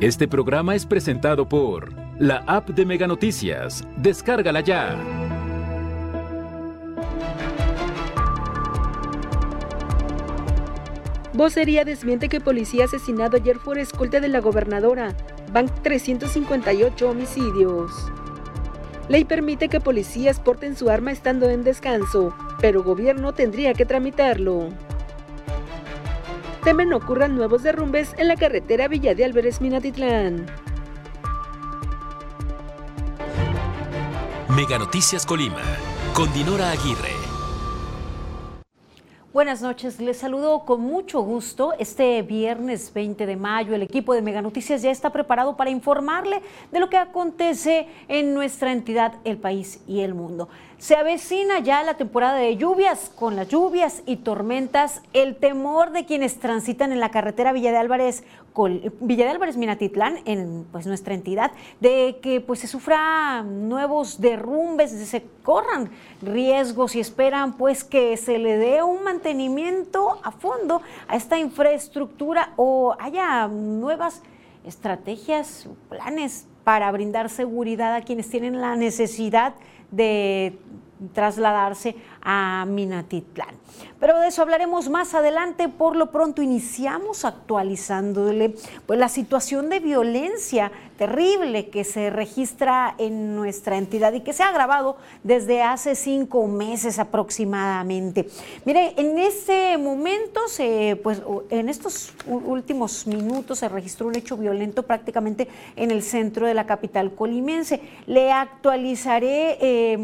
Este programa es presentado por la app de Mega Noticias. Descárgala ya. Vocería desmiente que policía asesinado ayer por escolta de la gobernadora. Van 358 homicidios. Ley permite que policías porten su arma estando en descanso, pero gobierno tendría que tramitarlo temen ocurran nuevos derrumbes en la carretera Villa de Álvarez Minatitlán. Mega Noticias Colima, con Dinora Aguirre. Buenas noches, les saludo con mucho gusto. Este viernes 20 de mayo el equipo de Mega Noticias ya está preparado para informarle de lo que acontece en nuestra entidad, el país y el mundo. Se avecina ya la temporada de lluvias, con las lluvias y tormentas, el temor de quienes transitan en la carretera Villa de Álvarez, Villa de Álvarez Minatitlán, en pues, nuestra entidad, de que pues, se sufra nuevos derrumbes, de se corran riesgos y esperan pues que se le dé un mantenimiento a fondo a esta infraestructura o haya nuevas estrategias, planes para brindar seguridad a quienes tienen la necesidad de trasladarse a Minatitlán. Pero de eso hablaremos más adelante. Por lo pronto iniciamos actualizándole pues, la situación de violencia terrible que se registra en nuestra entidad y que se ha agravado desde hace cinco meses aproximadamente. Mire, en ese momento, se, pues, en estos últimos minutos se registró un hecho violento prácticamente en el centro de la capital colimense. Le actualizaré eh,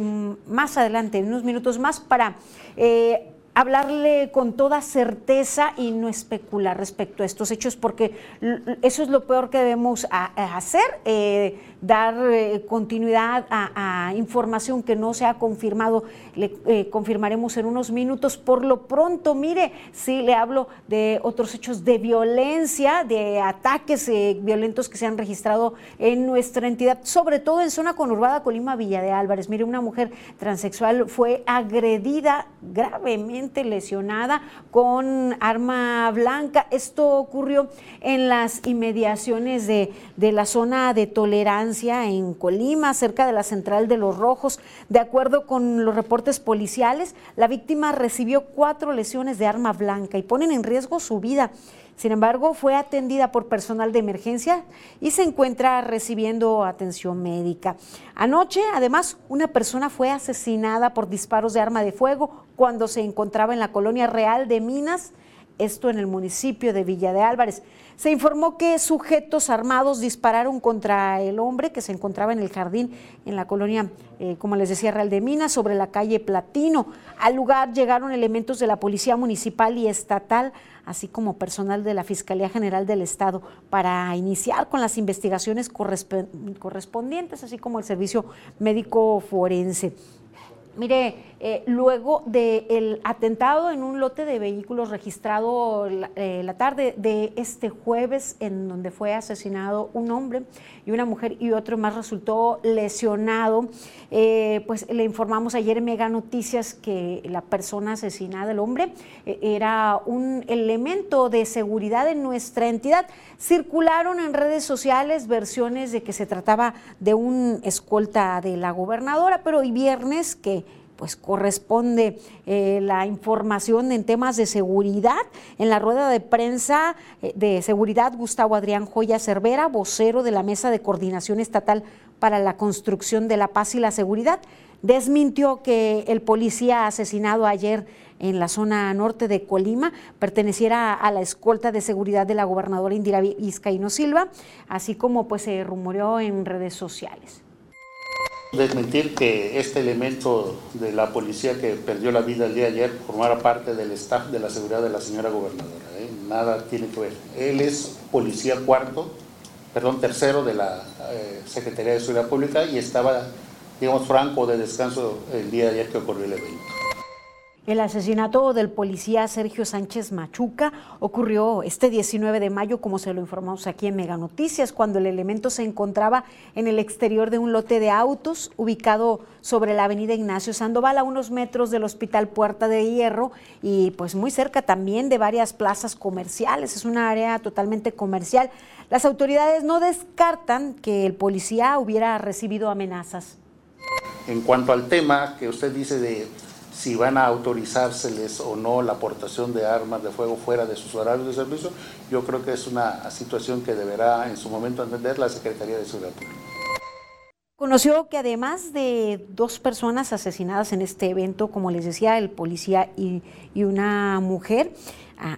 más adelante, en unos minutos más, para eh, hablarle con toda certeza y no especular respecto a estos hechos, porque eso es lo peor que debemos hacer. Eh, dar eh, continuidad a, información que no se ha confirmado. Le eh, confirmaremos en unos minutos. Por lo pronto, mire, sí le hablo de otros hechos de violencia, de ataques violentos que se han registrado en nuestra entidad, sobre todo en zona conurbada Colima Villa de Álvarez. Mire, una mujer transexual fue agredida, gravemente lesionada con arma blanca. Esto ocurrió en las inmediaciones de, de la zona de tolerancia en Colima, cerca de la central de Los Rojos. De acuerdo con los reportes policiales, la víctima recibió cuatro lesiones de arma blanca y ponen en riesgo su vida. Sin embargo, fue atendida por personal de emergencia y se encuentra recibiendo atención médica. Anoche, además, una persona fue asesinada por disparos de arma de fuego cuando se encontraba en la colonia real de Minas, esto en el municipio de Villa de Álvarez. Se informó que sujetos armados dispararon contra el hombre que se encontraba en el jardín en la colonia, eh, como les decía, Real de Minas, sobre la calle Platino. Al lugar llegaron elementos de la Policía Municipal y Estatal, así como personal de la Fiscalía General del Estado, para iniciar con las investigaciones correspondientes, así como el Servicio Médico Forense. Mire, eh, luego del atentado en un lote de vehículos registrado eh, la, tarde de este jueves, en donde fue asesinado un hombre y una mujer y otro más resultó lesionado, eh, pues le informamos ayer en Mega Noticias que la persona asesinada, el hombre, era un elemento de seguridad en nuestra entidad. Circularon en redes sociales versiones de que se trataba de un escolta de la gobernadora, pero hoy viernes que pues corresponde eh, la información en temas de seguridad. En la rueda de prensa eh, de seguridad, Gustavo Adrián Joya Cervera, vocero de la Mesa de Coordinación Estatal para la Construcción de la Paz y la Seguridad, desmintió que el policía asesinado ayer en la zona norte de Colima perteneciera a la escolta de seguridad de la gobernadora Indira Vizcaíno Silva, así como pues se rumoreó en redes sociales. Desmentir que este elemento de la policía que perdió la vida el día de ayer formara parte del staff de la seguridad de la señora gobernadora. ¿eh? Nada tiene que ver. Él es policía cuarto, perdón, tercero de la eh, Secretaría de Seguridad Pública y estaba, digamos, franco de descanso el día de ayer que ocurrió el evento. El asesinato del policía Sergio Sánchez Machuca ocurrió este 19 de mayo, como se lo informamos aquí en Mega Noticias, cuando el elemento se encontraba en el exterior de un lote de autos ubicado sobre la avenida Ignacio Sandoval, a unos metros del Hospital Puerta de Hierro y pues muy cerca también de varias plazas comerciales. Es una área totalmente comercial. Las autoridades no descartan que el policía hubiera recibido amenazas. En cuanto al tema que usted dice de si van a autorizárseles o no la aportación de armas de fuego fuera de sus horarios de servicio, yo creo que es una situación que deberá en su momento atender la Secretaría de Seguridad Pública. Conoció que además de dos personas asesinadas en este evento, como les decía, el policía y, y una mujer,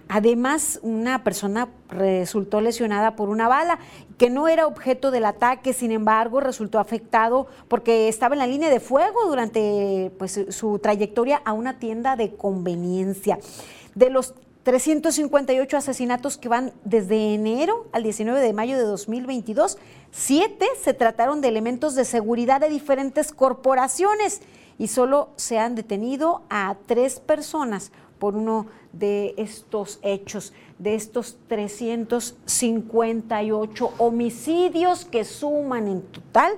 Además, una persona resultó lesionada por una bala que no era objeto del ataque, sin embargo, resultó afectado porque estaba en la línea de fuego durante pues, su trayectoria a una tienda de conveniencia. De los 358 asesinatos que van desde enero al 19 de mayo de 2022, siete se trataron de elementos de seguridad de diferentes corporaciones y solo se han detenido a tres personas por uno de estos hechos, de estos 358 homicidios que suman en total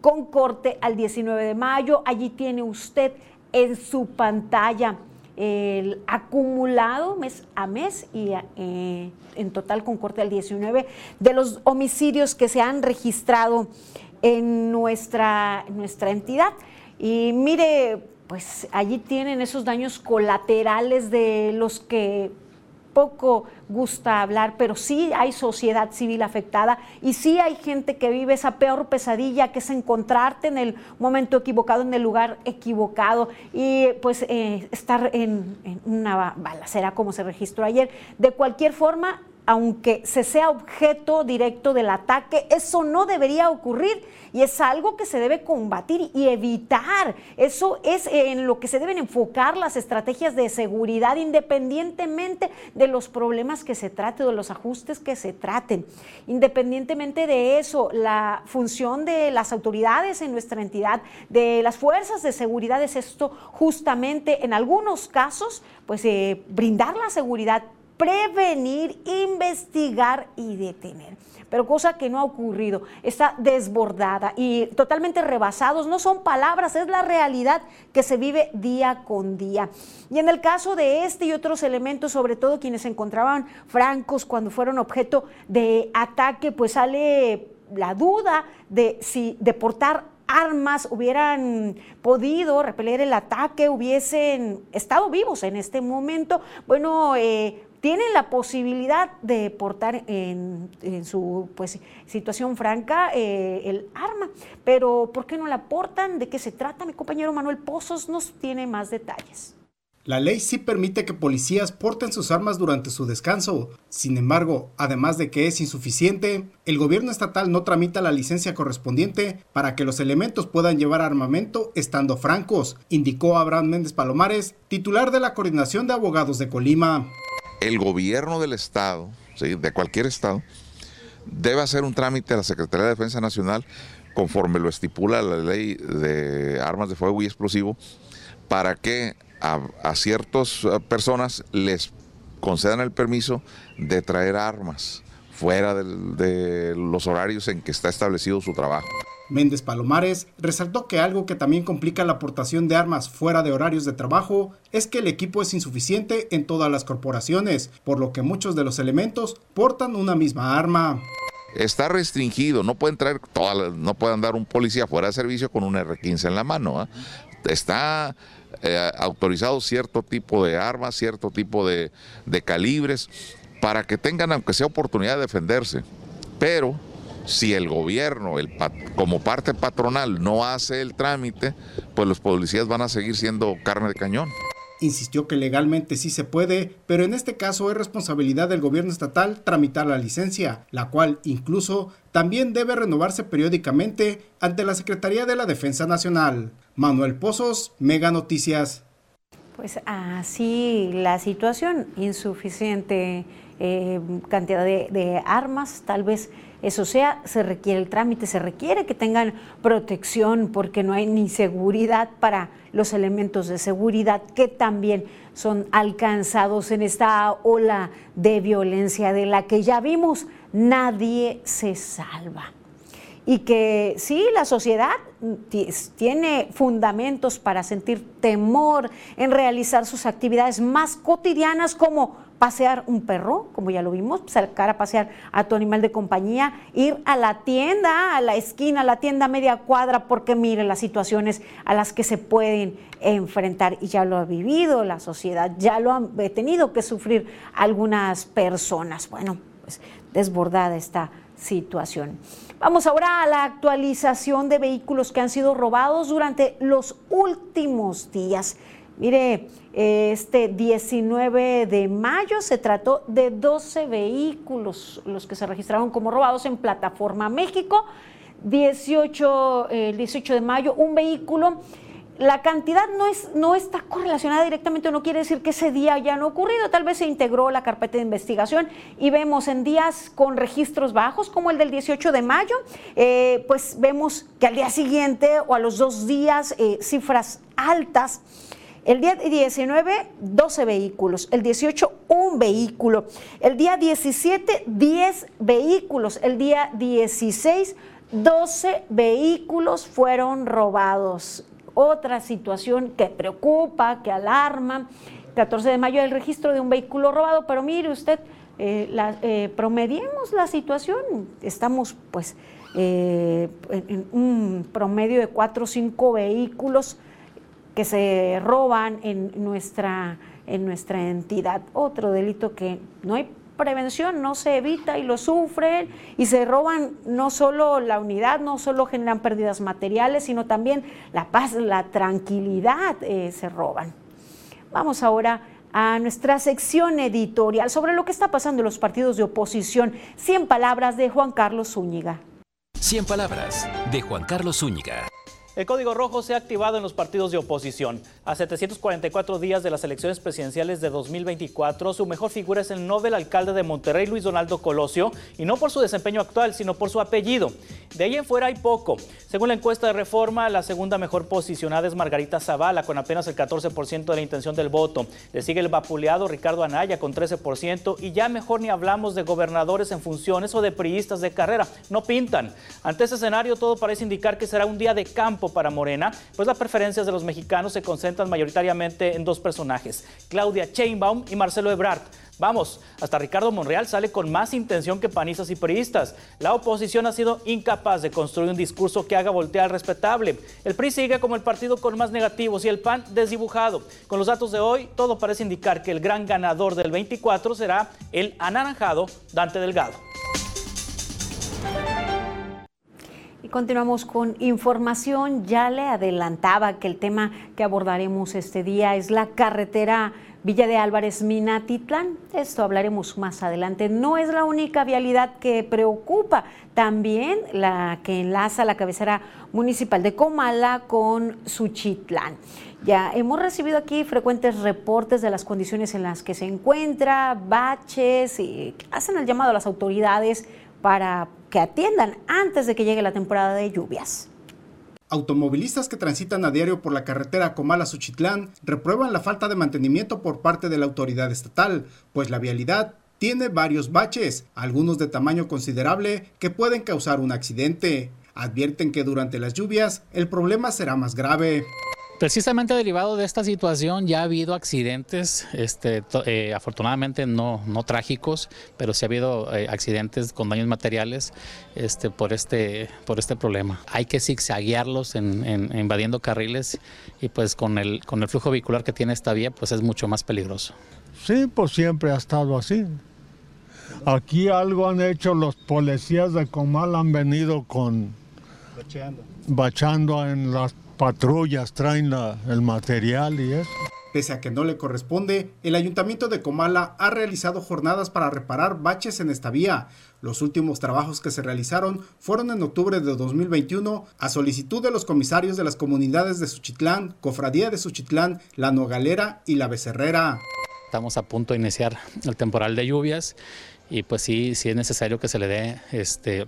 con corte al 19 de mayo. Allí tiene usted en su pantalla el acumulado mes a mes y eh, en total con corte al 19 de los homicidios que se han registrado en nuestra, nuestra entidad. Y mire, pues allí tienen esos daños colaterales de los que poco gusta hablar, pero sí hay sociedad civil afectada y sí hay gente que vive esa peor pesadilla que es encontrarte en el momento equivocado, en el lugar equivocado y pues eh, estar en, en una balacera como se registró ayer. De cualquier forma, aunque se sea objeto directo del ataque, eso no debería ocurrir y es algo que se debe combatir y evitar. Eso es en lo que se deben enfocar las estrategias de seguridad independientemente de los problemas que se trate, de los ajustes que se traten. Independientemente de eso, la función de las autoridades en nuestra entidad, de las fuerzas de seguridad es esto justamente en algunos casos, pues eh, brindar la seguridad prevenir, investigar y detener. Pero cosa que no ha ocurrido, está desbordada y totalmente rebasados. No son palabras, es la realidad que se vive día con día. Y en el caso de este y otros elementos, sobre todo quienes se encontraban francos cuando fueron objeto de ataque, pues sale la duda de si deportar armas hubieran podido repeler el ataque, hubiesen estado vivos en este momento. Bueno, eh, tienen la posibilidad de portar en, su pues, situación franca eh, el arma, pero ¿por qué no la portan? ¿De qué se trata? Mi compañero Manuel Pozos nos tiene más detalles. La ley sí permite que policías porten sus armas durante su descanso. Sin embargo, además de que es insuficiente, el gobierno estatal no tramita la licencia correspondiente para que los elementos puedan llevar armamento estando francos, indicó Abraham Méndez Palomares, titular de la Coordinación de Abogados de Colima el gobierno del Estado, de cualquier Estado, debe hacer un trámite a la Secretaría de Defensa Nacional conforme lo estipula la ley de armas de fuego y explosivo, para que a, ciertas eh, personas les concedan el permiso de traer armas fuera de los horarios en que está establecido su trabajo. Méndez Palomares resaltó que algo que también complica la aportación de armas fuera de horarios de trabajo es que el equipo es insuficiente en todas las corporaciones, por lo que muchos de los elementos portan una misma arma. Está restringido, no pueden traer no puede andar un policía fuera de servicio con un R15 en la mano. ¿ah? Está eh, autorizado cierto tipo de armas, cierto tipo de, de calibres, para que tengan aunque sea oportunidad de defenderse. Pero si el gobierno, el, como parte patronal, no hace el trámite, pues los policías van a seguir siendo carne de cañón. Insistió que legalmente sí se puede, pero en este caso es responsabilidad del gobierno estatal tramitar la licencia, la cual incluso también debe renovarse periódicamente ante la Secretaría de la Defensa Nacional. Manuel Pozos, Mega Noticias. Pues así la situación, insuficiente eh, cantidad de, armas, tal vez eso sea, se requiere el trámite, se requiere que tengan protección porque no hay ni seguridad para los elementos de seguridad que también son alcanzados en esta ola de violencia de la que ya vimos, nadie se salva. Y que sí, la sociedad tiene fundamentos para sentir temor en realizar sus actividades más cotidianas como pasear un perro, como ya lo vimos, sacar a pasear a tu animal de compañía, ir a la tienda, a la esquina, a la tienda media cuadra, porque mire las situaciones a las que se pueden enfrentar y ya lo ha vivido la sociedad, ya lo han tenido que sufrir algunas personas. Bueno, pues desbordada esta situación. Vamos ahora a la actualización de vehículos que han sido robados durante los últimos días. Mire, este 19 de mayo se trató de 12 vehículos los que se registraron como robados en Plataforma México. 18, el 18 de mayo, un vehículo la cantidad no, es, no está correlacionada directamente, no quiere decir que ese día ya no ocurrido, tal vez se integró la carpeta de investigación y vemos en días con registros bajos, como el del 18 de mayo, eh, pues vemos que al día siguiente o a los dos días eh, cifras altas. El día 19, 12 vehículos. El 18, un vehículo. El día 17, 10 vehículos. El día 16, 12 vehículos fueron robados otra situación que preocupa, que alarma. 14 de mayo el registro de un vehículo robado, pero mire usted, eh, la, eh, promediemos la situación, estamos pues eh, en un promedio de cuatro o cinco vehículos que se roban en nuestra, en nuestra entidad. Otro delito que no hay prevención no se evita y lo sufren y se roban no solo la unidad, no solo generan pérdidas materiales, sino también la paz, la tranquilidad eh, se roban. Vamos ahora a nuestra sección editorial sobre lo que está pasando en los partidos de oposición. 100 palabras de Juan Carlos Zúñiga. 100 palabras de Juan Carlos Zúñiga. El código rojo se ha activado en los partidos de oposición. A 744 días de las elecciones presidenciales de 2024, su mejor figura es el Nobel alcalde de Monterrey, Luis Donaldo Colosio, y no por su desempeño actual, sino por su apellido. De ahí en fuera hay poco. Según la encuesta de reforma, la segunda mejor posicionada es Margarita Zavala, con apenas el 14% de la intención del voto. Le sigue el vapuleado Ricardo Anaya, con 13%, y ya mejor ni hablamos de gobernadores en funciones o de priistas de carrera. No pintan. Ante ese escenario, todo parece indicar que será un día de campo para Morena, pues las preferencias de los mexicanos se concentran mayoritariamente en dos personajes, Claudia Sheinbaum y Marcelo Ebrard. Vamos, hasta Ricardo Monreal sale con más intención que panistas y periodistas. La oposición ha sido incapaz de construir un discurso que haga voltear respetable. El PRI sigue como el partido con más negativos y el PAN desdibujado. Con los datos de hoy, todo parece indicar que el gran ganador del 24 será el anaranjado Dante Delgado. Continuamos con información. Ya le adelantaba que el tema que abordaremos este día es la carretera Villa de Álvarez Minatitlán. Esto hablaremos más adelante. No es la única vialidad que preocupa, también la que enlaza la cabecera municipal de Comala con Suchitlán. Ya hemos recibido aquí frecuentes reportes de las condiciones en las que se encuentra, baches, y hacen el llamado a las autoridades para que atiendan antes de que llegue la temporada de lluvias. Automovilistas que transitan a diario por la carretera Comala-Suchitlán reprueban la falta de mantenimiento por parte de la autoridad estatal, pues la vialidad tiene varios baches, algunos de tamaño considerable que pueden causar un accidente. Advierten que durante las lluvias el problema será más grave. Precisamente derivado de esta situación ya ha habido accidentes, este, eh, afortunadamente no, no trágicos, pero sí ha habido eh, accidentes con daños materiales este, por, este, por este problema. Hay que zigzaguearlos en, en, invadiendo carriles y pues con el, con el flujo vehicular que tiene esta vía pues es mucho más peligroso. Sí, pues siempre ha estado así. Aquí algo han hecho los policías de Comal, han venido con... Bacheando. Bachando en las patrullas traen el material y eso. Pese a que no le corresponde, el Ayuntamiento de Comala ha realizado jornadas para reparar baches en esta vía. Los últimos trabajos que se realizaron fueron en octubre de 2021 a solicitud de los comisarios de las comunidades de Suchitlán, Cofradía de Suchitlán, La Nogalera y La Becerrera. Estamos a punto de iniciar el temporal de lluvias y pues sí, sí es necesario que se le dé este,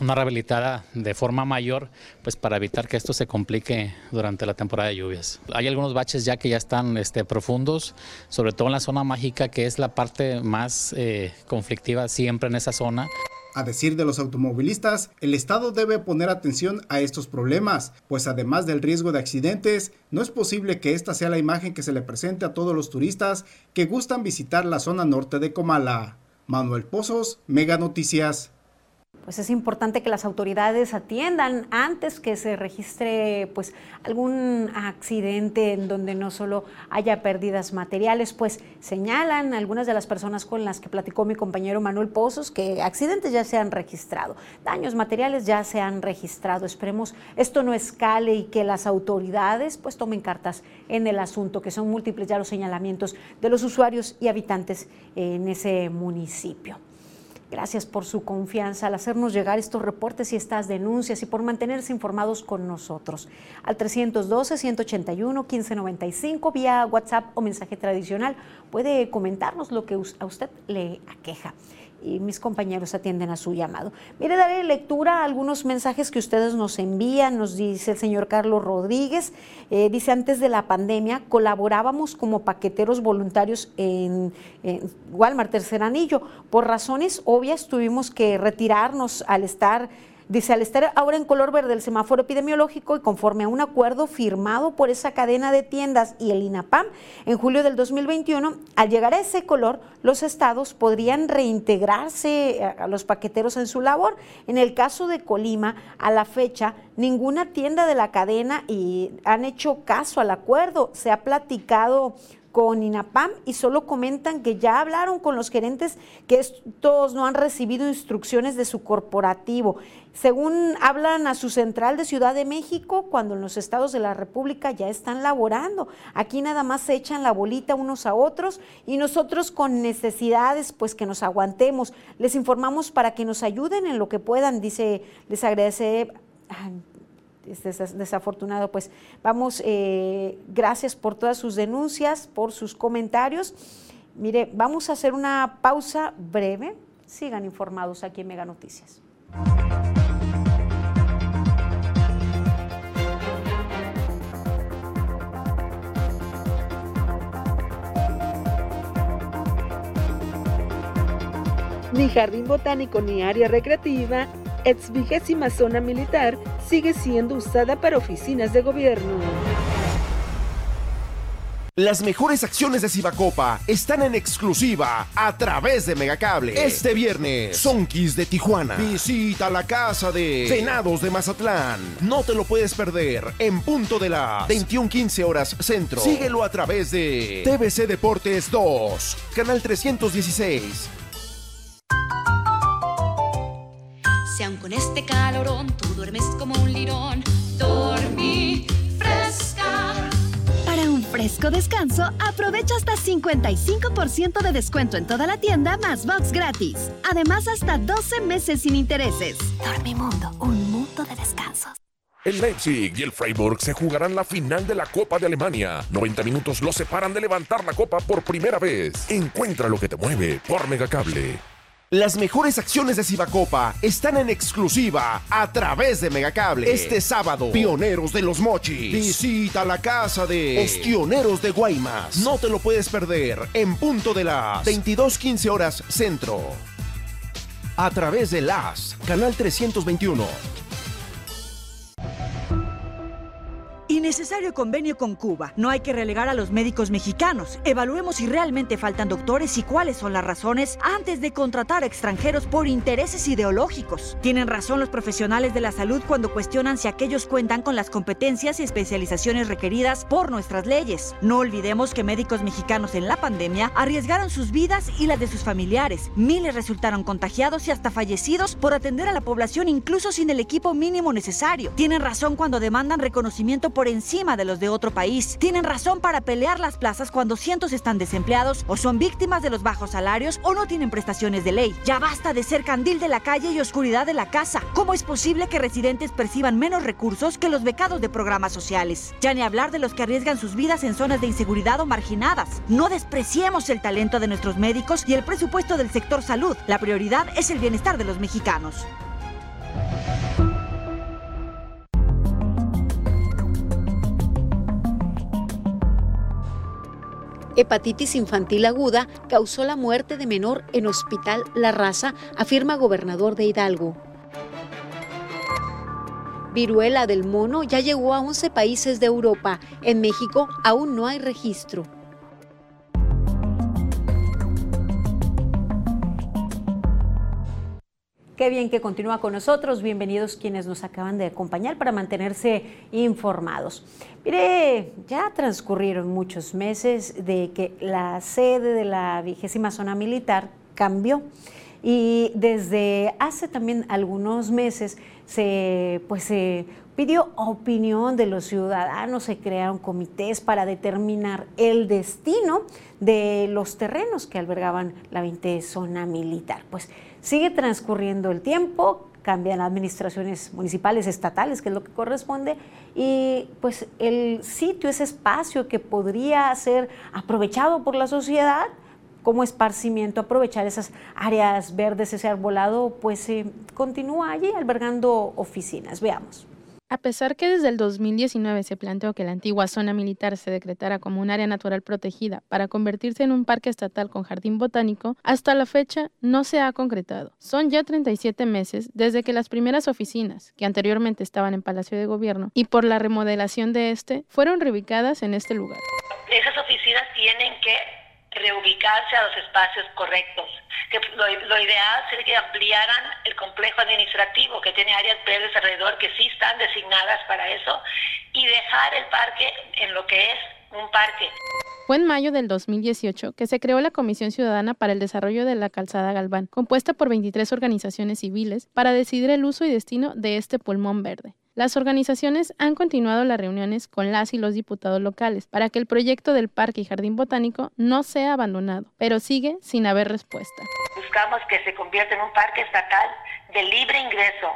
una rehabilitada de forma mayor, pues para evitar que esto se complique durante la temporada de lluvias. Hay algunos baches ya que ya están este, profundos, sobre todo en la zona mágica, que es la parte más eh, conflictiva siempre en esa zona. A decir de los automovilistas, el Estado debe poner atención a estos problemas, pues además del riesgo de accidentes, no es posible que esta sea la imagen que se le presente a todos los turistas que gustan visitar la zona norte de Comala. Manuel Pozos, Mega Noticias pues es importante que las autoridades atiendan antes que se registre pues algún accidente en donde no solo haya pérdidas materiales, pues señalan algunas de las personas con las que platicó mi compañero Manuel Pozos que accidentes ya se han registrado, daños materiales ya se han registrado. Esperemos esto no escale y que las autoridades pues tomen cartas en el asunto, que son múltiples ya los señalamientos de los usuarios y habitantes en ese municipio. Gracias por su confianza al hacernos llegar estos reportes y estas denuncias y por mantenerse informados con nosotros. Al 312-181-1595 vía WhatsApp o mensaje tradicional puede comentarnos lo que a usted le aqueja y mis compañeros atienden a su llamado. Mire, daré lectura a algunos mensajes que ustedes nos envían, nos dice el señor Carlos Rodríguez, eh, dice antes de la pandemia colaborábamos como paqueteros voluntarios en, en Walmart Tercer Anillo. Por razones obvias tuvimos que retirarnos al estar Dice, al estar ahora en color verde el semáforo epidemiológico y conforme a un acuerdo firmado por esa cadena de tiendas y el INAPAM en julio del 2021, al llegar a ese color, los estados podrían reintegrarse a los paqueteros en su labor. En el caso de Colima, a la fecha, ninguna tienda de la cadena y han hecho caso al acuerdo. Se ha platicado con INAPAM y solo comentan que ya hablaron con los gerentes que estos no han recibido instrucciones de su corporativo. Según hablan a su central de Ciudad de México, cuando en los estados de la República ya están laborando. Aquí nada más se echan la bolita unos a otros y nosotros con necesidades, pues que nos aguantemos. Les informamos para que nos ayuden en lo que puedan, dice, les agradece es desafortunado, pues vamos, eh, gracias por todas sus denuncias, por sus comentarios. Mire, vamos a hacer una pausa breve. Sigan informados aquí en Mega Noticias. Ni jardín botánico ni área recreativa ex vigésima zona militar sigue siendo usada para oficinas de gobierno. Las mejores acciones de Cibacopa están en exclusiva a través de Megacable. Este viernes, Sonkis de Tijuana. Visita la casa de Venados de Mazatlán. No te lo puedes perder en punto de las 21:15 horas centro. Síguelo a través de TVC Deportes 2, canal 316. Si aun con este calorón tú duermes como un lirón, dormí fresca. Para un fresco descanso, aprovecha hasta 55% de descuento en toda la tienda más box gratis. Además, hasta 12 meses sin intereses. Dormimundo, un mundo de descansos. El Leipzig y el Freiburg se jugarán la final de la Copa de Alemania. 90 minutos los separan de levantar la copa por primera vez. Encuentra lo que te mueve por Megacable. Las mejores acciones de Cibacopa están en exclusiva a través de Megacable. Este sábado, Pioneros de los Mochis. Visita la casa de Ostioneros de Guaymas. No te lo puedes perder en punto de las 22:15 horas centro. A través de las Canal 321. Innecesario convenio con Cuba. No hay que relegar a los médicos mexicanos. Evaluemos si realmente faltan doctores y cuáles son las razones antes de contratar a extranjeros por intereses ideológicos. Tienen razón los profesionales de la salud cuando cuestionan si aquellos cuentan con las competencias y especializaciones requeridas por nuestras leyes. No olvidemos que médicos mexicanos en la pandemia arriesgaron sus vidas y las de sus familiares. Miles resultaron contagiados y hasta fallecidos por atender a la población incluso sin el equipo mínimo necesario. Tienen razón cuando demandan reconocimiento por encima de los de otro país. Tienen razón para pelear las plazas cuando cientos están desempleados o son víctimas de los bajos salarios o no tienen prestaciones de ley. Ya basta de ser candil de la calle y oscuridad de la casa. ¿Cómo es posible que residentes perciban menos recursos que los becados de programas sociales? Ya ni hablar de los que arriesgan sus vidas en zonas de inseguridad o marginadas. No despreciemos el talento de nuestros médicos y el presupuesto del sector salud. La prioridad es el bienestar de los mexicanos. Hepatitis infantil aguda causó la muerte de menor en Hospital La Raza, afirma gobernador de Hidalgo. Viruela del mono ya llegó a 11 países de Europa. En México aún no hay registro. Qué bien que continúa con nosotros. Bienvenidos quienes nos acaban de acompañar para mantenerse informados. Mire, ya transcurrieron muchos meses de que la sede de la vigésima zona militar cambió y desde hace también algunos meses se, pues, se pidió opinión de los ciudadanos, se crearon comités para determinar el destino de los terrenos que albergaban la 20 zona militar. Pues Sigue transcurriendo el tiempo, cambian administraciones municipales, estatales, que es lo que corresponde, y pues el sitio, ese espacio que podría ser aprovechado por la sociedad como esparcimiento, aprovechar esas áreas verdes, ese arbolado, pues eh, continúa allí albergando oficinas. Veamos. A pesar que desde el 2019 se planteó que la antigua zona militar se decretara como un área natural protegida para convertirse en un parque estatal con jardín botánico, hasta la fecha no se ha concretado. Son ya 37 meses desde que las primeras oficinas, que anteriormente estaban en Palacio de Gobierno, y por la remodelación de este, fueron reubicadas en este lugar. Esas oficinas tienen que reubicarse a los espacios correctos. Que lo, ideal sería que ampliaran el complejo administrativo, que tiene áreas verdes alrededor que sí están designadas para eso, y dejar el parque en lo que es un parque. Fue en mayo del 2018 que se creó la Comisión Ciudadana para el Desarrollo de la Calzada Galván, compuesta por 23 organizaciones civiles, para decidir el uso y destino de este pulmón verde. Las organizaciones han continuado las reuniones con las y los diputados locales para que el proyecto del Parque y Jardín Botánico no sea abandonado, pero sigue sin haber respuesta. Buscamos que se convierta en un parque estatal de libre ingreso,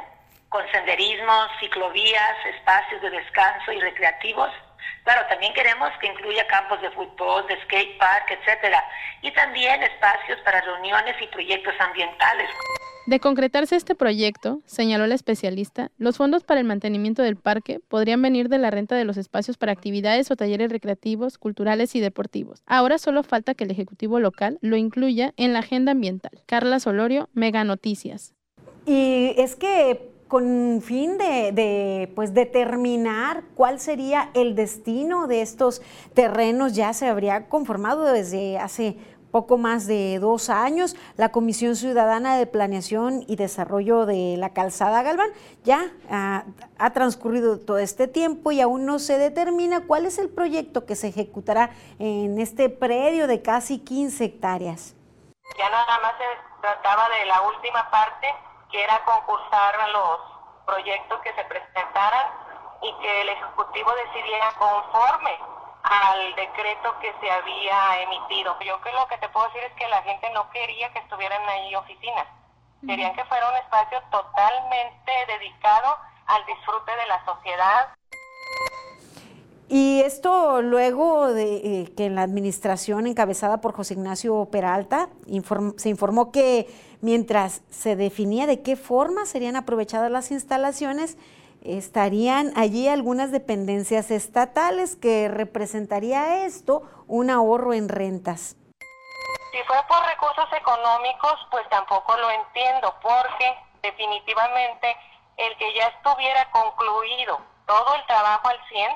con senderismo, ciclovías, espacios de descanso y recreativos. Claro, también queremos que incluya campos de fútbol, de skate park, etcétera, y también espacios para reuniones y proyectos ambientales. De concretarse este proyecto, señaló la especialista, los fondos para el mantenimiento del parque podrían venir de la renta de los espacios para actividades o talleres recreativos, culturales y deportivos. Ahora solo falta que el Ejecutivo local lo incluya en la agenda ambiental. Carla Solorio, Mega Noticias. Y es que con fin de, de, pues determinar cuál sería el destino de estos terrenos ya se habría conformado desde hace poco más de dos años, la Comisión Ciudadana de Planeación y Desarrollo de la Calzada Galván ya ah, ha transcurrido todo este tiempo y aún no se determina cuál es el proyecto que se ejecutará en este predio de casi 15 hectáreas. Ya nada más se trataba de la última parte, que era concursar a los proyectos que se presentaran y que el Ejecutivo decidiera conforme al decreto que se había emitido. Yo creo que lo que te puedo decir es que la gente no quería que estuvieran ahí oficinas. Querían que fuera un espacio totalmente dedicado al disfrute de la sociedad. Y esto luego de eh, que en la administración encabezada por José Ignacio Peralta se informó que mientras se definía de qué forma serían aprovechadas las instalaciones, estarían allí algunas dependencias estatales que representaría esto un ahorro en rentas. Si fue por recursos económicos, pues tampoco lo entiendo, porque definitivamente el que ya estuviera concluido todo el trabajo al 100,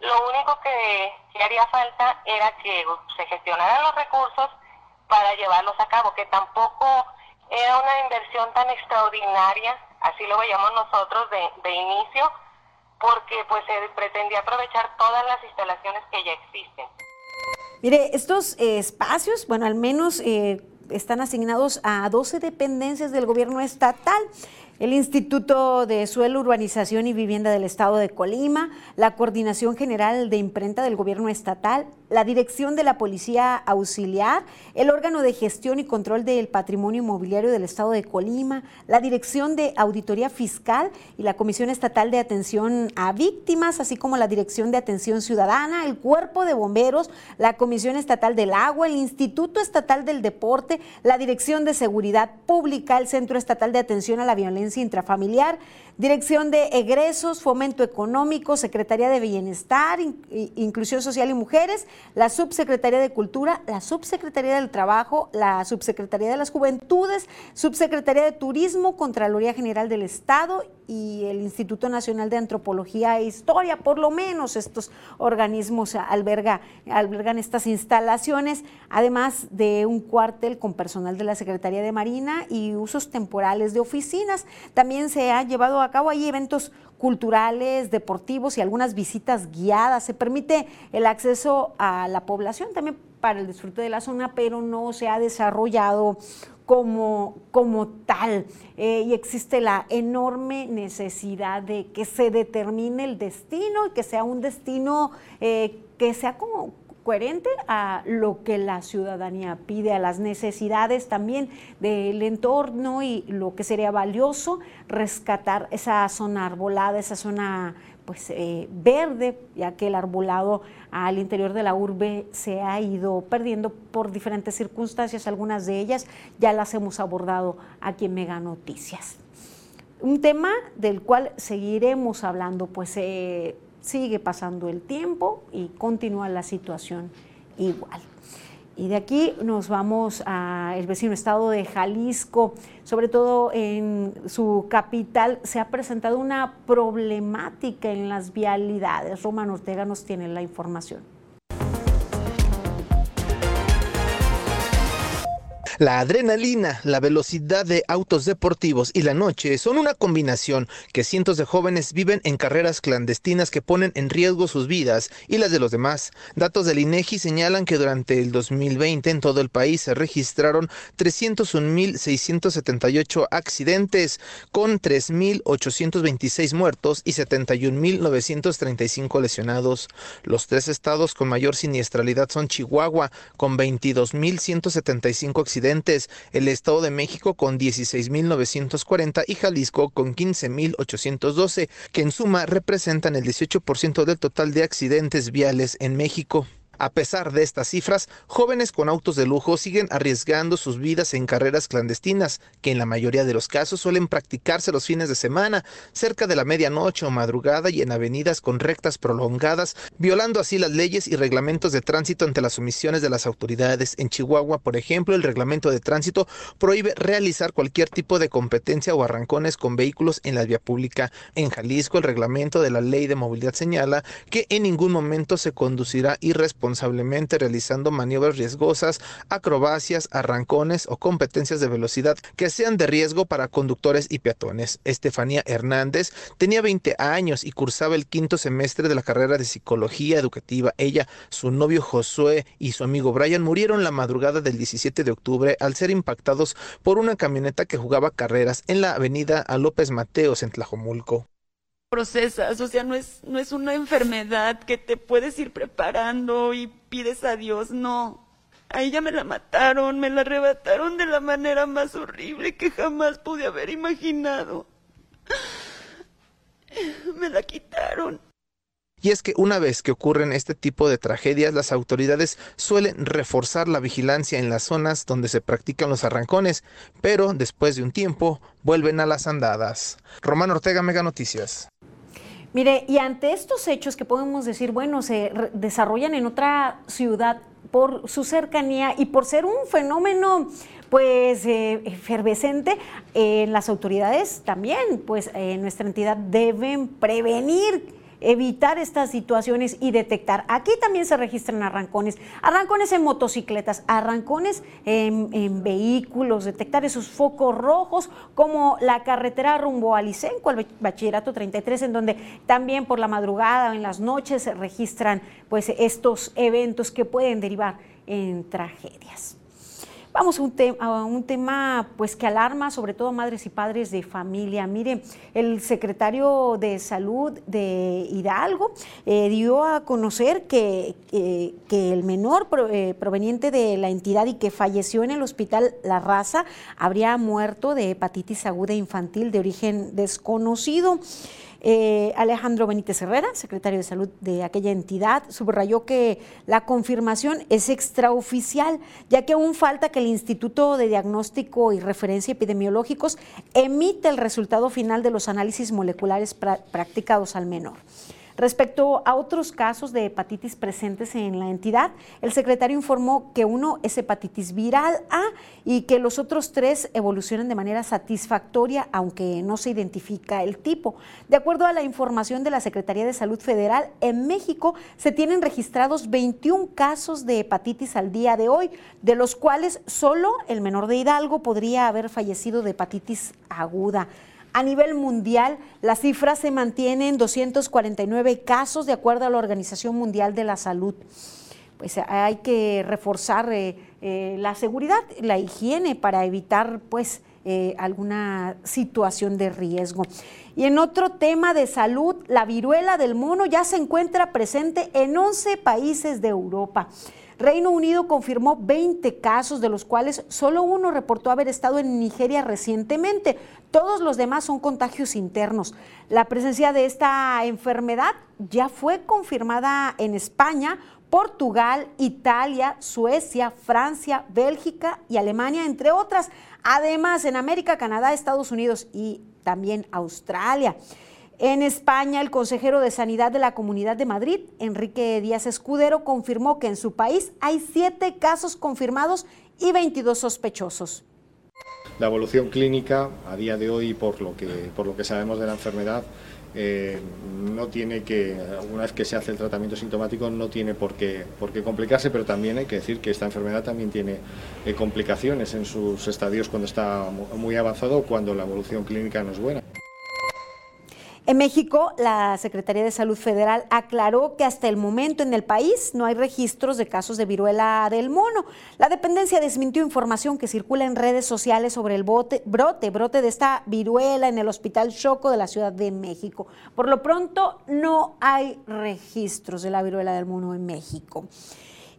lo único que haría falta era que se gestionaran los recursos para llevarlos a cabo, que tampoco era una inversión tan extraordinaria así lo veíamos nosotros de, inicio, porque pues se pretendía aprovechar todas las instalaciones que ya existen. Mire, estos eh, espacios, bueno, al menos eh, están asignados a 12 dependencias del gobierno estatal. El Instituto de Suelo, Urbanización y Vivienda del Estado de Colima, la Coordinación General de Imprenta del Gobierno Estatal, la Dirección de la Policía Auxiliar, el órgano de gestión y control del patrimonio inmobiliario del Estado de Colima, la Dirección de Auditoría Fiscal y la Comisión Estatal de Atención a Víctimas, así como la Dirección de Atención Ciudadana, el Cuerpo de Bomberos, la Comisión Estatal del Agua, el Instituto Estatal del Deporte, la Dirección de Seguridad Pública, el Centro Estatal de Atención a la Violencia intrafamiliar, Dirección de Egresos, Fomento Económico, Secretaría de Bienestar, Inclusión Social y Mujeres, la Subsecretaría de Cultura, la Subsecretaría del Trabajo, la Subsecretaría de las Juventudes, Subsecretaría de Turismo, Contraloría General del Estado y el Instituto Nacional de Antropología e Historia. Por lo menos estos organismos alberga, albergan estas instalaciones, además de un cuartel con personal de la Secretaría de Marina y usos temporales de oficinas. También se ha llevado a cabo ahí eventos culturales, deportivos y algunas visitas guiadas. Se permite el acceso a la población también para el disfrute de la zona, pero no se ha desarrollado como, como tal. Eh, y existe la enorme necesidad de que se determine el destino y que sea un destino eh, que sea como coherente a lo que la ciudadanía pide, a las necesidades también del entorno y lo que sería valioso rescatar esa zona arbolada, esa zona pues eh, verde, ya que el arbolado al interior de la urbe se ha ido perdiendo por diferentes circunstancias, algunas de ellas ya las hemos abordado aquí en Mega Noticias. Un tema del cual seguiremos hablando, pues eh, sigue pasando el tiempo y continúa la situación igual. Y de aquí nos vamos al vecino estado de Jalisco, sobre todo en su capital se ha presentado una problemática en las vialidades. Román Ortega nos tiene la información. La adrenalina, la velocidad de autos deportivos y la noche son una combinación que cientos de jóvenes viven en carreras clandestinas que ponen en riesgo sus vidas y las de los demás. Datos del INEGI señalan que durante el 2020 en todo el país se registraron 301.678 accidentes con 3.826 muertos y 71.935 lesionados. Los tres estados con mayor siniestralidad son Chihuahua con 22.175 accidentes el Estado de México con 16.940 y Jalisco con 15.812, que en suma representan el 18% del total de accidentes viales en México. A pesar de estas cifras, jóvenes con autos de lujo siguen arriesgando sus vidas en carreras clandestinas, que en la mayoría de los casos suelen practicarse los fines de semana, cerca de la medianoche o madrugada y en avenidas con rectas prolongadas, violando así las leyes y reglamentos de tránsito ante las omisiones de las autoridades. En Chihuahua, por ejemplo, el reglamento de tránsito prohíbe realizar cualquier tipo de competencia o arrancones con vehículos en la vía pública. En Jalisco, el reglamento de la ley de movilidad señala que en ningún momento se conducirá irresponsablemente responsablemente realizando maniobras riesgosas, acrobacias, arrancones o competencias de velocidad que sean de riesgo para conductores y peatones. Estefanía Hernández tenía 20 años y cursaba el quinto semestre de la carrera de psicología educativa. Ella, su novio Josué y su amigo Brian murieron la madrugada del 17 de octubre al ser impactados por una camioneta que jugaba carreras en la avenida a López Mateos en Tlajomulco procesas, o sea, no es, no es una enfermedad que te puedes ir preparando y pides a Dios, no. A ella me la mataron, me la arrebataron de la manera más horrible que jamás pude haber imaginado. Me la quitaron. Y es que una vez que ocurren este tipo de tragedias, las autoridades suelen reforzar la vigilancia en las zonas donde se practican los arrancones, pero después de un tiempo vuelven a las andadas. Román Ortega, Mega Noticias. Mire, y ante estos hechos que podemos decir, bueno, se desarrollan en otra ciudad por su cercanía y por ser un fenómeno pues eh, efervescente, eh, las autoridades también, pues en eh, nuestra entidad deben prevenir evitar estas situaciones y detectar. Aquí también se registran arrancones, arrancones en motocicletas, arrancones en, vehículos, detectar esos focos rojos como la carretera rumbo a Licenco, el bachillerato 33, en donde también por la madrugada o en las noches se registran pues estos eventos que pueden derivar en tragedias. Vamos a un, a un, tema pues que alarma sobre todo a madres y padres de familia. Mire, el secretario de Salud de Hidalgo eh, dio a conocer que, que el menor eh, proveniente de la entidad y que falleció en el hospital La Raza habría muerto de hepatitis aguda infantil de origen desconocido. Eh, Alejandro Benítez Herrera, secretario de Salud de aquella entidad, subrayó que la confirmación es extraoficial, ya que aún falta que el Instituto de Diagnóstico y Referencia Epidemiológicos emita el resultado final de los análisis moleculares practicados al menor. Respecto a otros casos de hepatitis presentes en la entidad, el secretario informó que uno es hepatitis viral A y que los otros tres evolucionan de manera satisfactoria, aunque no se identifica el tipo. De acuerdo a la información de la Secretaría de Salud Federal, en México se tienen registrados 21 casos de hepatitis al día de hoy, de los cuales solo el menor de Hidalgo podría haber fallecido de hepatitis aguda. A nivel mundial, la cifra se mantiene en 249 casos de acuerdo a la Organización Mundial de la Salud. Pues hay que reforzar eh, eh, la seguridad, la higiene para evitar pues eh, alguna situación de riesgo. Y en otro tema de salud, la viruela del mono ya se encuentra presente en 11 países de Europa. Reino Unido confirmó 20 casos, de los cuales solo uno reportó haber estado en Nigeria recientemente. Todos los demás son contagios internos. La presencia de esta enfermedad ya fue confirmada en España, Portugal, Italia, Suecia, Francia, Bélgica y Alemania, entre otras. Además, en América, Canadá, Estados Unidos y también Australia. En España, el consejero de Sanidad de la Comunidad de Madrid, Enrique Díaz Escudero, confirmó que en su país hay siete casos confirmados y 22 sospechosos. La evolución clínica a día de hoy, por lo que, por lo que sabemos de la enfermedad, eh, no tiene que, una vez que se hace el tratamiento sintomático, no tiene por qué, por qué complicarse, pero también hay que decir que esta enfermedad también tiene eh, complicaciones en sus estadios cuando está muy avanzado o cuando la evolución clínica no es buena. En México, la Secretaría de Salud Federal aclaró que hasta el momento en el país no hay registros de casos de viruela del mono. La dependencia desmintió información que circula en redes sociales sobre el brote, brote de esta viruela en el Hospital Choco de la Ciudad de México. Por lo pronto, no hay registros de la viruela del mono en México.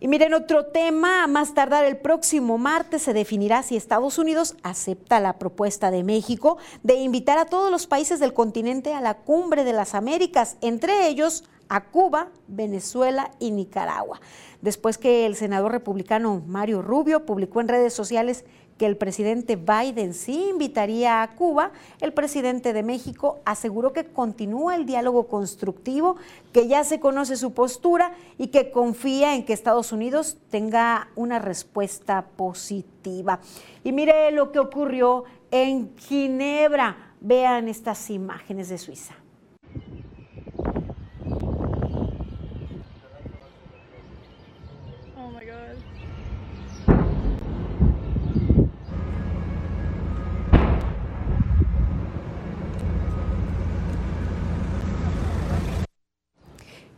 Y miren, otro tema, más tardar el próximo martes se definirá si Estados Unidos acepta la propuesta de México de invitar a todos los países del continente a la cumbre de las Américas, entre ellos a Cuba, Venezuela y Nicaragua. Después que el senador republicano Mario Rubio publicó en redes sociales que el presidente Biden sí invitaría a Cuba, el presidente de México aseguró que continúa el diálogo constructivo, que ya se conoce su postura y que confía en que Estados Unidos tenga una respuesta positiva. Y mire lo que ocurrió en Ginebra. Vean estas imágenes de Suiza.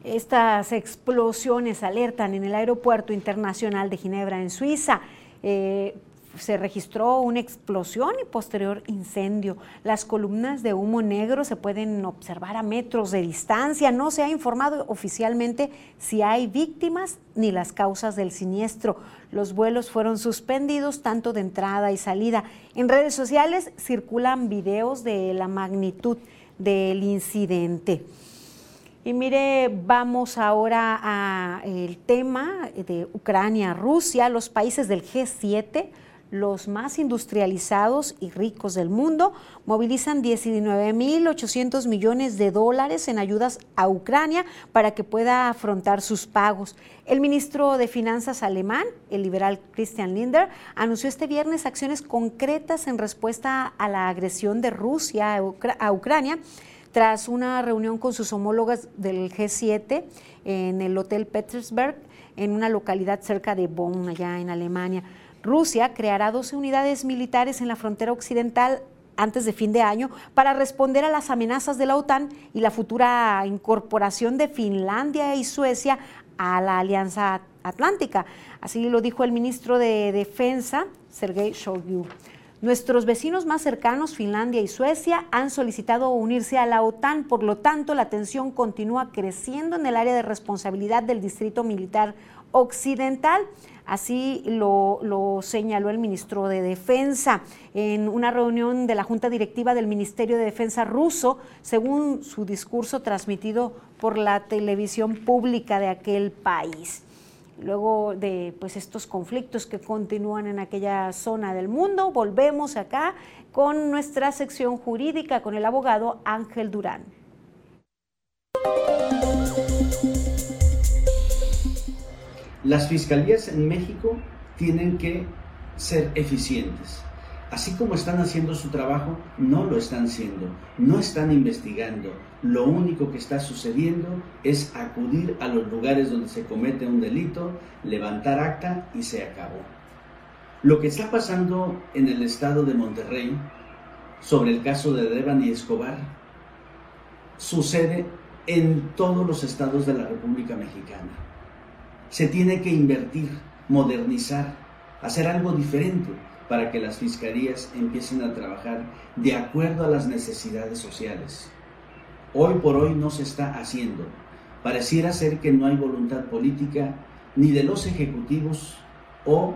Estas explosiones alertan en el Aeropuerto Internacional de Ginebra, en Suiza. Eh, se registró una explosión y posterior incendio. Las columnas de humo negro se pueden observar a metros de distancia. No se ha informado oficialmente si hay víctimas ni las causas del siniestro. Los vuelos fueron suspendidos tanto de entrada y salida. En redes sociales circulan videos de la magnitud del incidente. Y mire, vamos ahora al tema de Ucrania, Rusia, los países del G7, los más industrializados y ricos del mundo, movilizan 19.800 millones de dólares en ayudas a Ucrania para que pueda afrontar sus pagos. El ministro de Finanzas alemán, el liberal Christian Linder, anunció este viernes acciones concretas en respuesta a la agresión de Rusia a Ucrania tras una reunión con sus homólogas del G7 en el Hotel Petersberg, en una localidad cerca de Bonn, allá en Alemania. Rusia creará 12 unidades militares en la frontera occidental antes de fin de año para responder a las amenazas de la OTAN y la futura incorporación de Finlandia y Suecia a la Alianza Atlántica. Así lo dijo el ministro de Defensa, Sergei Shoigu. Nuestros vecinos más cercanos, Finlandia y Suecia, han solicitado unirse a la OTAN, por lo tanto la tensión continúa creciendo en el área de responsabilidad del Distrito Militar Occidental. Así lo, señaló el ministro de Defensa. En una reunión de la Junta Directiva del Ministerio de Defensa ruso, según su discurso transmitido por la televisión pública de aquel país luego de pues, estos conflictos que continúan en aquella zona del mundo, volvemos acá con nuestra sección jurídica con el abogado Ángel Durán. Las fiscalías en México tienen que ser eficientes así como están haciendo su trabajo, no lo están haciendo, no están investigando. Lo único que está sucediendo es acudir a los lugares donde se comete un delito, levantar acta y se acabó. Lo que está pasando en el estado de Monterrey sobre el caso de Devan y Escobar sucede en todos los estados de la República Mexicana. Se tiene que invertir, modernizar, hacer algo diferente para que las fiscalías empiecen a trabajar de acuerdo a las necesidades sociales. Hoy por hoy no se está haciendo. Pareciera ser que no hay voluntad política ni de los ejecutivos o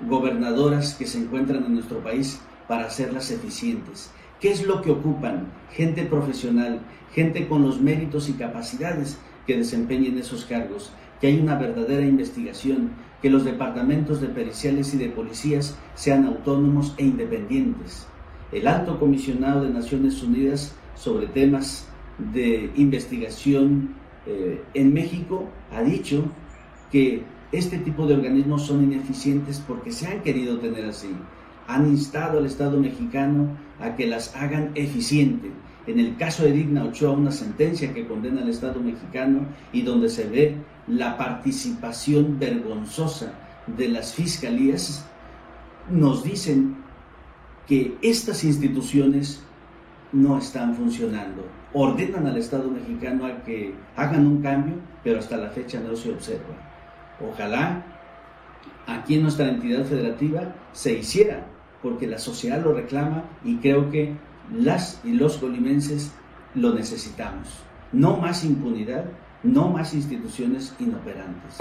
gobernadoras que se encuentran en nuestro país para hacerlas eficientes. ¿Qué es lo que ocupan? Gente profesional, gente con los méritos y capacidades que desempeñen esos cargos, que hay una verdadera investigación, que los departamentos de periciales y de policías sean autónomos e independientes. El alto comisionado de Naciones Unidas sobre temas de investigación eh, en México ha dicho que este tipo de organismos son ineficientes porque se han querido tener así. Han instado al Estado mexicano a que las hagan eficientes. En el caso de Digna Ochoa, una sentencia que condena al Estado mexicano y donde se ve la participación vergonzosa de las fiscalías, nos dicen que estas instituciones no están funcionando. Ordenan al Estado mexicano a que hagan un cambio, pero hasta la fecha no se observa. Ojalá aquí en nuestra entidad federativa se hiciera, porque la sociedad lo reclama y creo que las y los colimenses lo necesitamos. No más impunidad, no más instituciones inoperantes.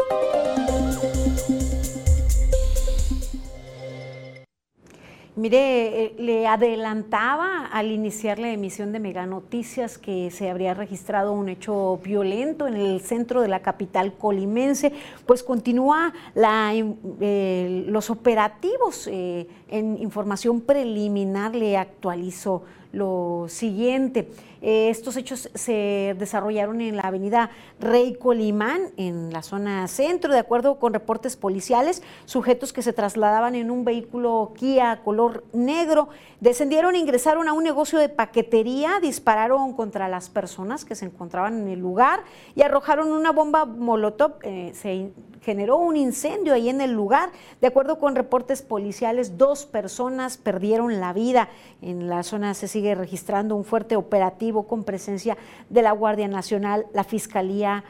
Mire, eh, le adelantaba al iniciar la emisión de Mega Noticias que se habría registrado un hecho violento en el centro de la capital colimense, pues continúa eh, los operativos. Eh, en información preliminar le actualizo lo siguiente. Eh, estos hechos se desarrollaron en la avenida Rey Colimán, en la zona centro, de acuerdo con reportes policiales. Sujetos que se trasladaban en un vehículo Kia color negro descendieron e ingresaron a un negocio de paquetería, dispararon contra las personas que se encontraban en el lugar y arrojaron una bomba molotov. Eh, se generó un incendio ahí en el lugar. De acuerdo con reportes policiales, dos personas perdieron la vida. En la zona se sigue registrando un fuerte operativo con presencia de la Guardia Nacional, la Fiscalía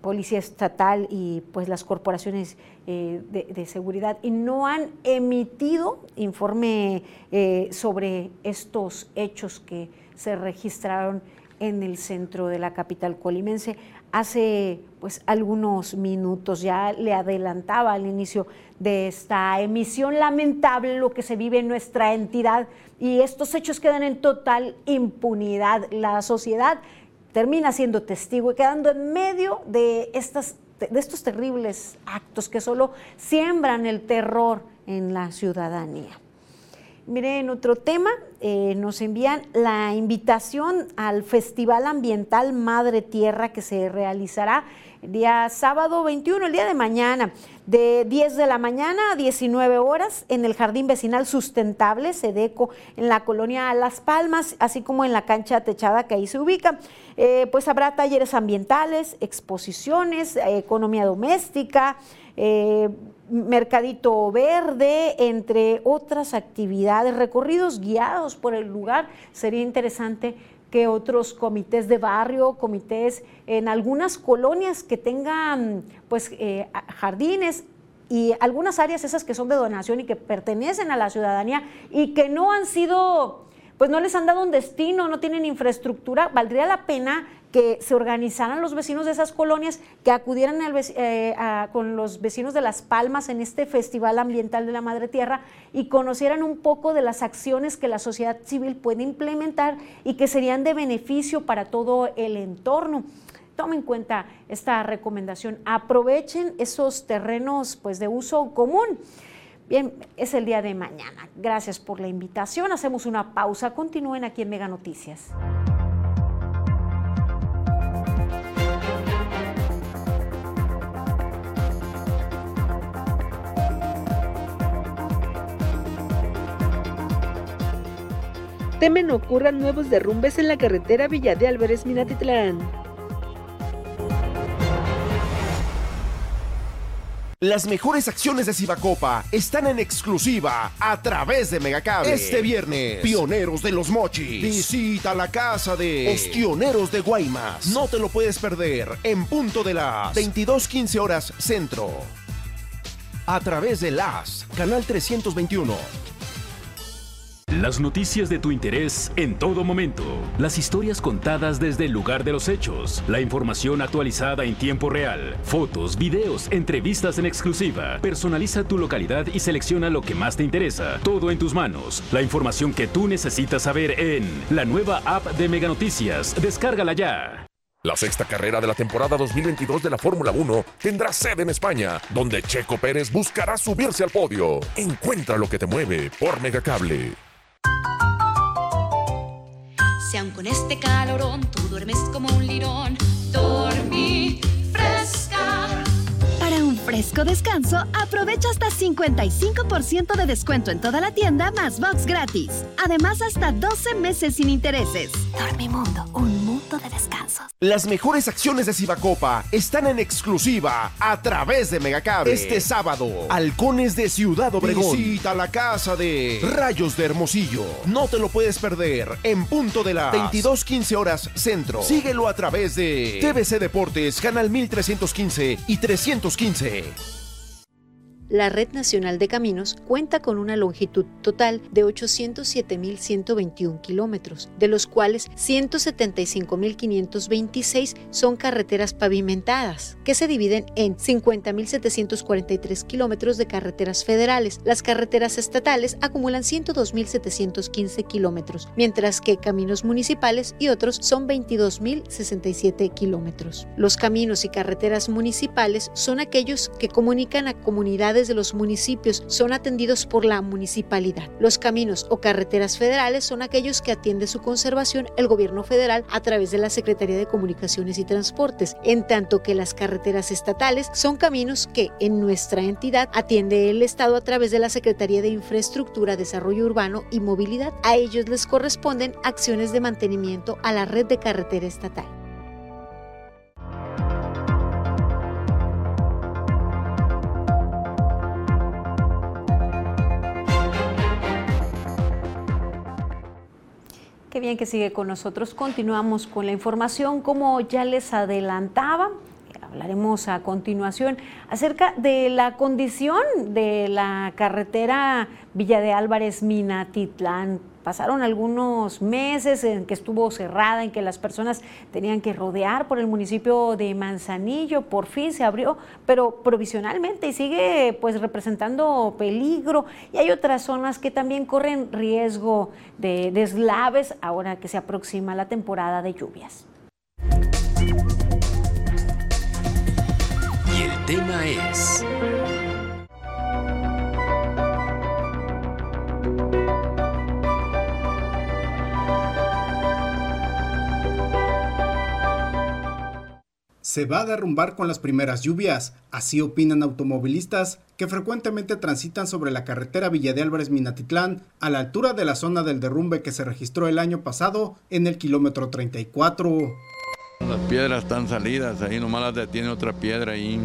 Policía Estatal y pues las corporaciones eh, de, seguridad. Y no han emitido informe eh, sobre estos hechos que se registraron en el centro de la capital colimense hace pues algunos minutos, ya le adelantaba al inicio de esta emisión lamentable lo que se vive en nuestra entidad y estos hechos quedan en total impunidad. La sociedad termina siendo testigo y quedando en medio de, estas, de estos terribles actos que solo siembran el terror en la ciudadanía. Miren, otro tema, eh, nos envían la invitación al Festival Ambiental Madre Tierra que se realizará el día sábado 21, el día de mañana, de 10 de la mañana a 19 horas en el Jardín Vecinal Sustentable, Sedeco, en la colonia Las Palmas, así como en la cancha techada que ahí se ubica. Eh, pues habrá talleres ambientales, exposiciones, eh, economía doméstica, Mercadito Verde, entre otras actividades, recorridos guiados por el lugar. Sería interesante que otros comités de barrio, comités en algunas colonias que tengan pues eh, jardines y algunas áreas esas que son de donación y que pertenecen a la ciudadanía y que no han sido, pues no les han dado un destino, no tienen infraestructura, valdría la pena que se organizaran los vecinos de esas colonias, que acudieran eh, con los vecinos de Las Palmas en este Festival Ambiental de la Madre Tierra y conocieran un poco de las acciones que la sociedad civil puede implementar y que serían de beneficio para todo el entorno. Tomen en cuenta esta recomendación, aprovechen esos terrenos pues, de uso común. Bien, es el día de mañana. Gracias por la invitación. Hacemos una pausa. Continúen aquí en Mega Noticias. Temen ocurran nuevos derrumbes en la carretera Villa de Álvarez Minatitlán. Las mejores acciones de Cibacopa están en exclusiva a través de Megacable. Este viernes, Pioneros de los Mochis. Visita la casa de Ostioneros de Guaymas. No te lo puedes perder en punto de las 22:15 horas centro. A través de las Canal 321. Las noticias de tu interés en todo momento. Las historias contadas desde el lugar de los hechos. La información actualizada en tiempo real. Fotos, videos, entrevistas en exclusiva. Personaliza tu localidad y selecciona lo que más te interesa. Todo en tus manos. La información que tú necesitas saber en la nueva app de Mega Noticias. Descárgala ya. La sexta carrera de la temporada 2022 de la Fórmula 1 tendrá sede en España, donde Checo Pérez buscará subirse al podio. Encuentra lo que te mueve por Megacable. Si aun con este calorón tú duermes como un lirón, dormí fresco descanso, aprovecha hasta 55% de descuento en toda la tienda más box gratis. Además, hasta 12 meses sin intereses. Dormimundo, un mundo de descansos. Las mejores acciones de Cibacopa están en exclusiva a través de Megacable. Este sábado, Halcones de Ciudad Obregón. Visita la casa de Rayos de Hermosillo. No te lo puedes perder en punto de las 22:15 horas centro. Síguelo a través de TVC Deportes, Canal 1315 y 315 Coffee. La Red Nacional de Caminos cuenta con una longitud total de 807.121 kilómetros, de los cuales 175.526 son carreteras pavimentadas, que se dividen en 50.743 kilómetros de carreteras federales. Las carreteras estatales acumulan 102.715 kilómetros, mientras que caminos municipales y otros son 22.067 kilómetros. Los caminos y carreteras municipales son aquellos que comunican a comunidades de los municipios son atendidos por la municipalidad. Los caminos o carreteras federales son aquellos que atiende su conservación el gobierno federal a través de la Secretaría de Comunicaciones y Transportes, en tanto que las carreteras estatales son caminos que en nuestra entidad atiende el Estado a través de la Secretaría de Infraestructura, Desarrollo Urbano y Movilidad. A ellos les corresponden acciones de mantenimiento a la red de carretera estatal. Bien que sigue con nosotros. Continuamos con la información. Como ya les adelantaba, hablaremos a continuación acerca de la condición de la carretera Villa de Álvarez Minatitlán Pasaron algunos meses en que estuvo cerrada, en que las personas tenían que rodear por el municipio de Manzanillo. Por fin se abrió, pero provisionalmente y sigue pues representando peligro. Y hay otras zonas que también corren riesgo de deslaves ahora que se aproxima la temporada de lluvias. Y el tema es... se va a derrumbar con las primeras lluvias, así opinan automovilistas que frecuentemente transitan sobre la carretera Villa de Álvarez Minatitlán a la altura de la zona del derrumbe que se registró el año pasado en el kilómetro 34. Las piedras están salidas, ahí nomás las detiene otra piedra ahí.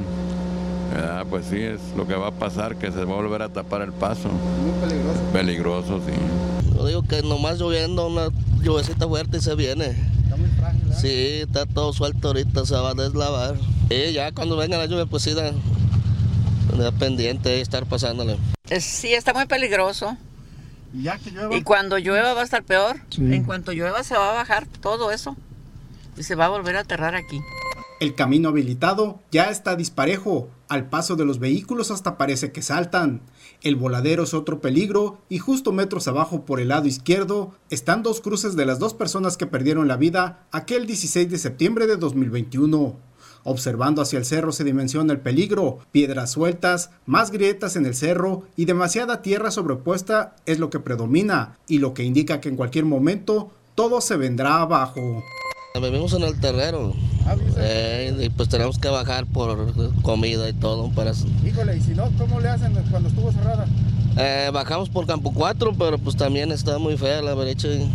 Pues sí, es lo que va a pasar, que se va a volver a tapar el paso. Muy peligroso. Peligroso, sí. Yo digo que nomás lloviendo unas lluvecita fuerte y se viene. Está muy frágil. Sí, está todo suelto ahorita, se va a deslavar. Y ya cuando venga la lluvia, pues sí, da, da pendiente de estar pasándole. Sí, está muy peligroso. ¿Y ya que llueva? Y cuando llueva va a estar peor. Sí. En cuanto llueva se va a bajar todo eso. Y se va a volver a aterrar aquí. El camino habilitado ya está disparejo. Al paso de los vehículos hasta parece que saltan. El voladero es otro peligro y justo metros abajo por el lado izquierdo están dos cruces de las dos personas que perdieron la vida aquel 16 de septiembre de 2021. Observando hacia el cerro se dimensiona el peligro, piedras sueltas, más grietas en el cerro y demasiada tierra sobrepuesta es lo que predomina y lo que indica que en cualquier momento todo se vendrá abajo. Vivimos en el terreno. Eh, y pues tenemos que bajar por comida y todo para... Híjole, y si no, ¿cómo le hacen cuando estuvo cerrada? Eh, bajamos por Campo 4, pero pues también está muy fea la brecha. y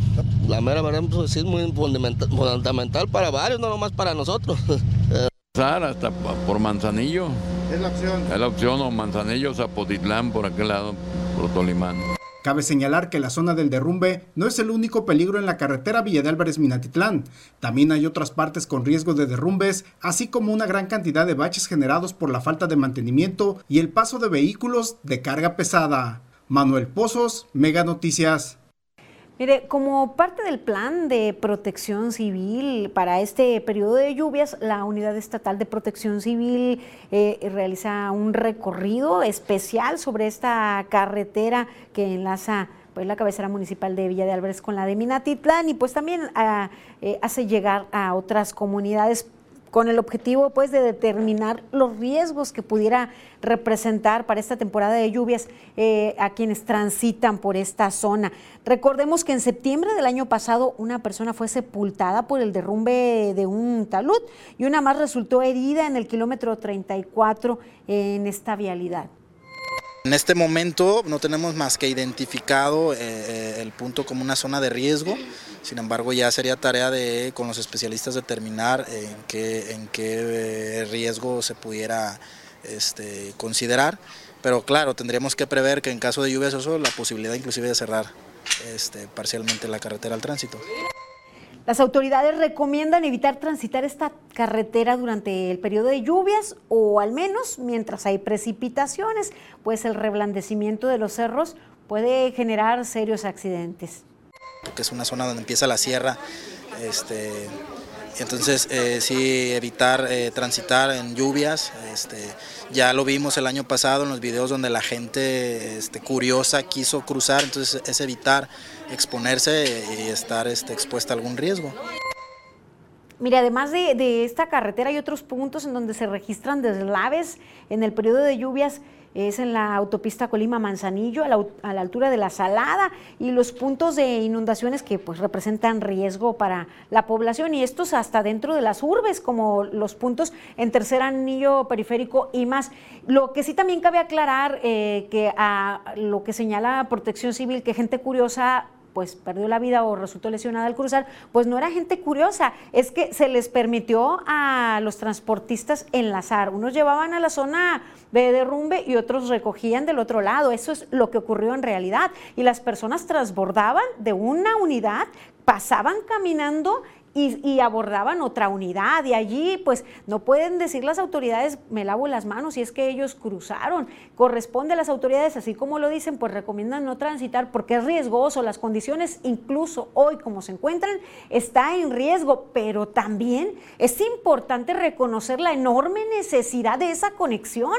La mera verdad pues, sí es muy fundamental, fundamental para varios, no nomás para nosotros. Pasar hasta por Manzanillo. Es la opción. Es la opción, o Manzanillo, Zapotitlán, por aquel lado, por Tolimán. Cabe señalar que la zona del derrumbe no es el único peligro en la carretera Villa de Álvarez Minatitlán. También hay otras partes con riesgo de derrumbes, así como una gran cantidad de baches generados por la falta de mantenimiento y el paso de vehículos de carga pesada. Manuel Pozos, Mega Noticias. Mire, como parte del plan de protección civil para este periodo de lluvias, la Unidad Estatal de Protección Civil eh, realiza un recorrido especial sobre esta carretera que enlaza pues, la cabecera municipal de Villa de Álvarez con la de Minatitlán y pues también ah, eh, hace llegar a otras comunidades con el objetivo pues de determinar los riesgos que pudiera representar para esta temporada de lluvias eh, a quienes transitan por esta zona. Recordemos que en septiembre del año pasado una persona fue sepultada por el derrumbe de un talud y una más resultó herida en el kilómetro 34 en esta vialidad. En este momento no tenemos más que identificado eh, eh, el punto como una zona de riesgo, sin embargo ya sería tarea de con los especialistas determinar en qué, en qué eh, riesgo se pudiera este, considerar, pero claro, tendríamos que prever que en caso de lluvias eso la posibilidad inclusive de cerrar este, parcialmente la carretera al tránsito. Las autoridades recomiendan evitar transitar esta carretera durante el periodo de lluvias o al menos mientras hay precipitaciones, pues el reblandecimiento de los cerros puede generar serios accidentes. que es una zona donde empieza la sierra. Este, entonces, eh, sí, evitar eh, transitar en lluvias. Este, ya lo vimos el año pasado en los videos donde la gente este, curiosa quiso cruzar, entonces es evitar exponerse y estar este, expuesta a algún riesgo. Mire, además de, esta carretera hay otros puntos en donde se registran deslaves en el periodo de lluvias. Es en la autopista Colima-Manzanillo, a la, au- a la altura de la Salada, y los puntos de inundaciones que pues, representan riesgo para la población, y estos hasta dentro de las urbes, como los puntos en tercer anillo periférico y más. Lo que sí también cabe aclarar, eh, que a lo que señala Protección Civil, que gente curiosa pues perdió la vida o resultó lesionada al cruzar, pues no era gente curiosa, es que se les permitió a los transportistas enlazar. Unos llevaban a la zona de derrumbe y otros recogían del otro lado. Eso es lo que ocurrió en realidad. Y las personas transbordaban de una unidad, pasaban caminando y, abordaban otra unidad. Y allí, pues, no pueden decir las autoridades, me lavo las manos, si es que ellos cruzaron. Corresponde a las autoridades, así como lo dicen, pues recomiendan no transitar porque es riesgoso. Las condiciones, incluso hoy como se encuentran, está en riesgo. Pero también es importante reconocer la enorme necesidad de esa conexión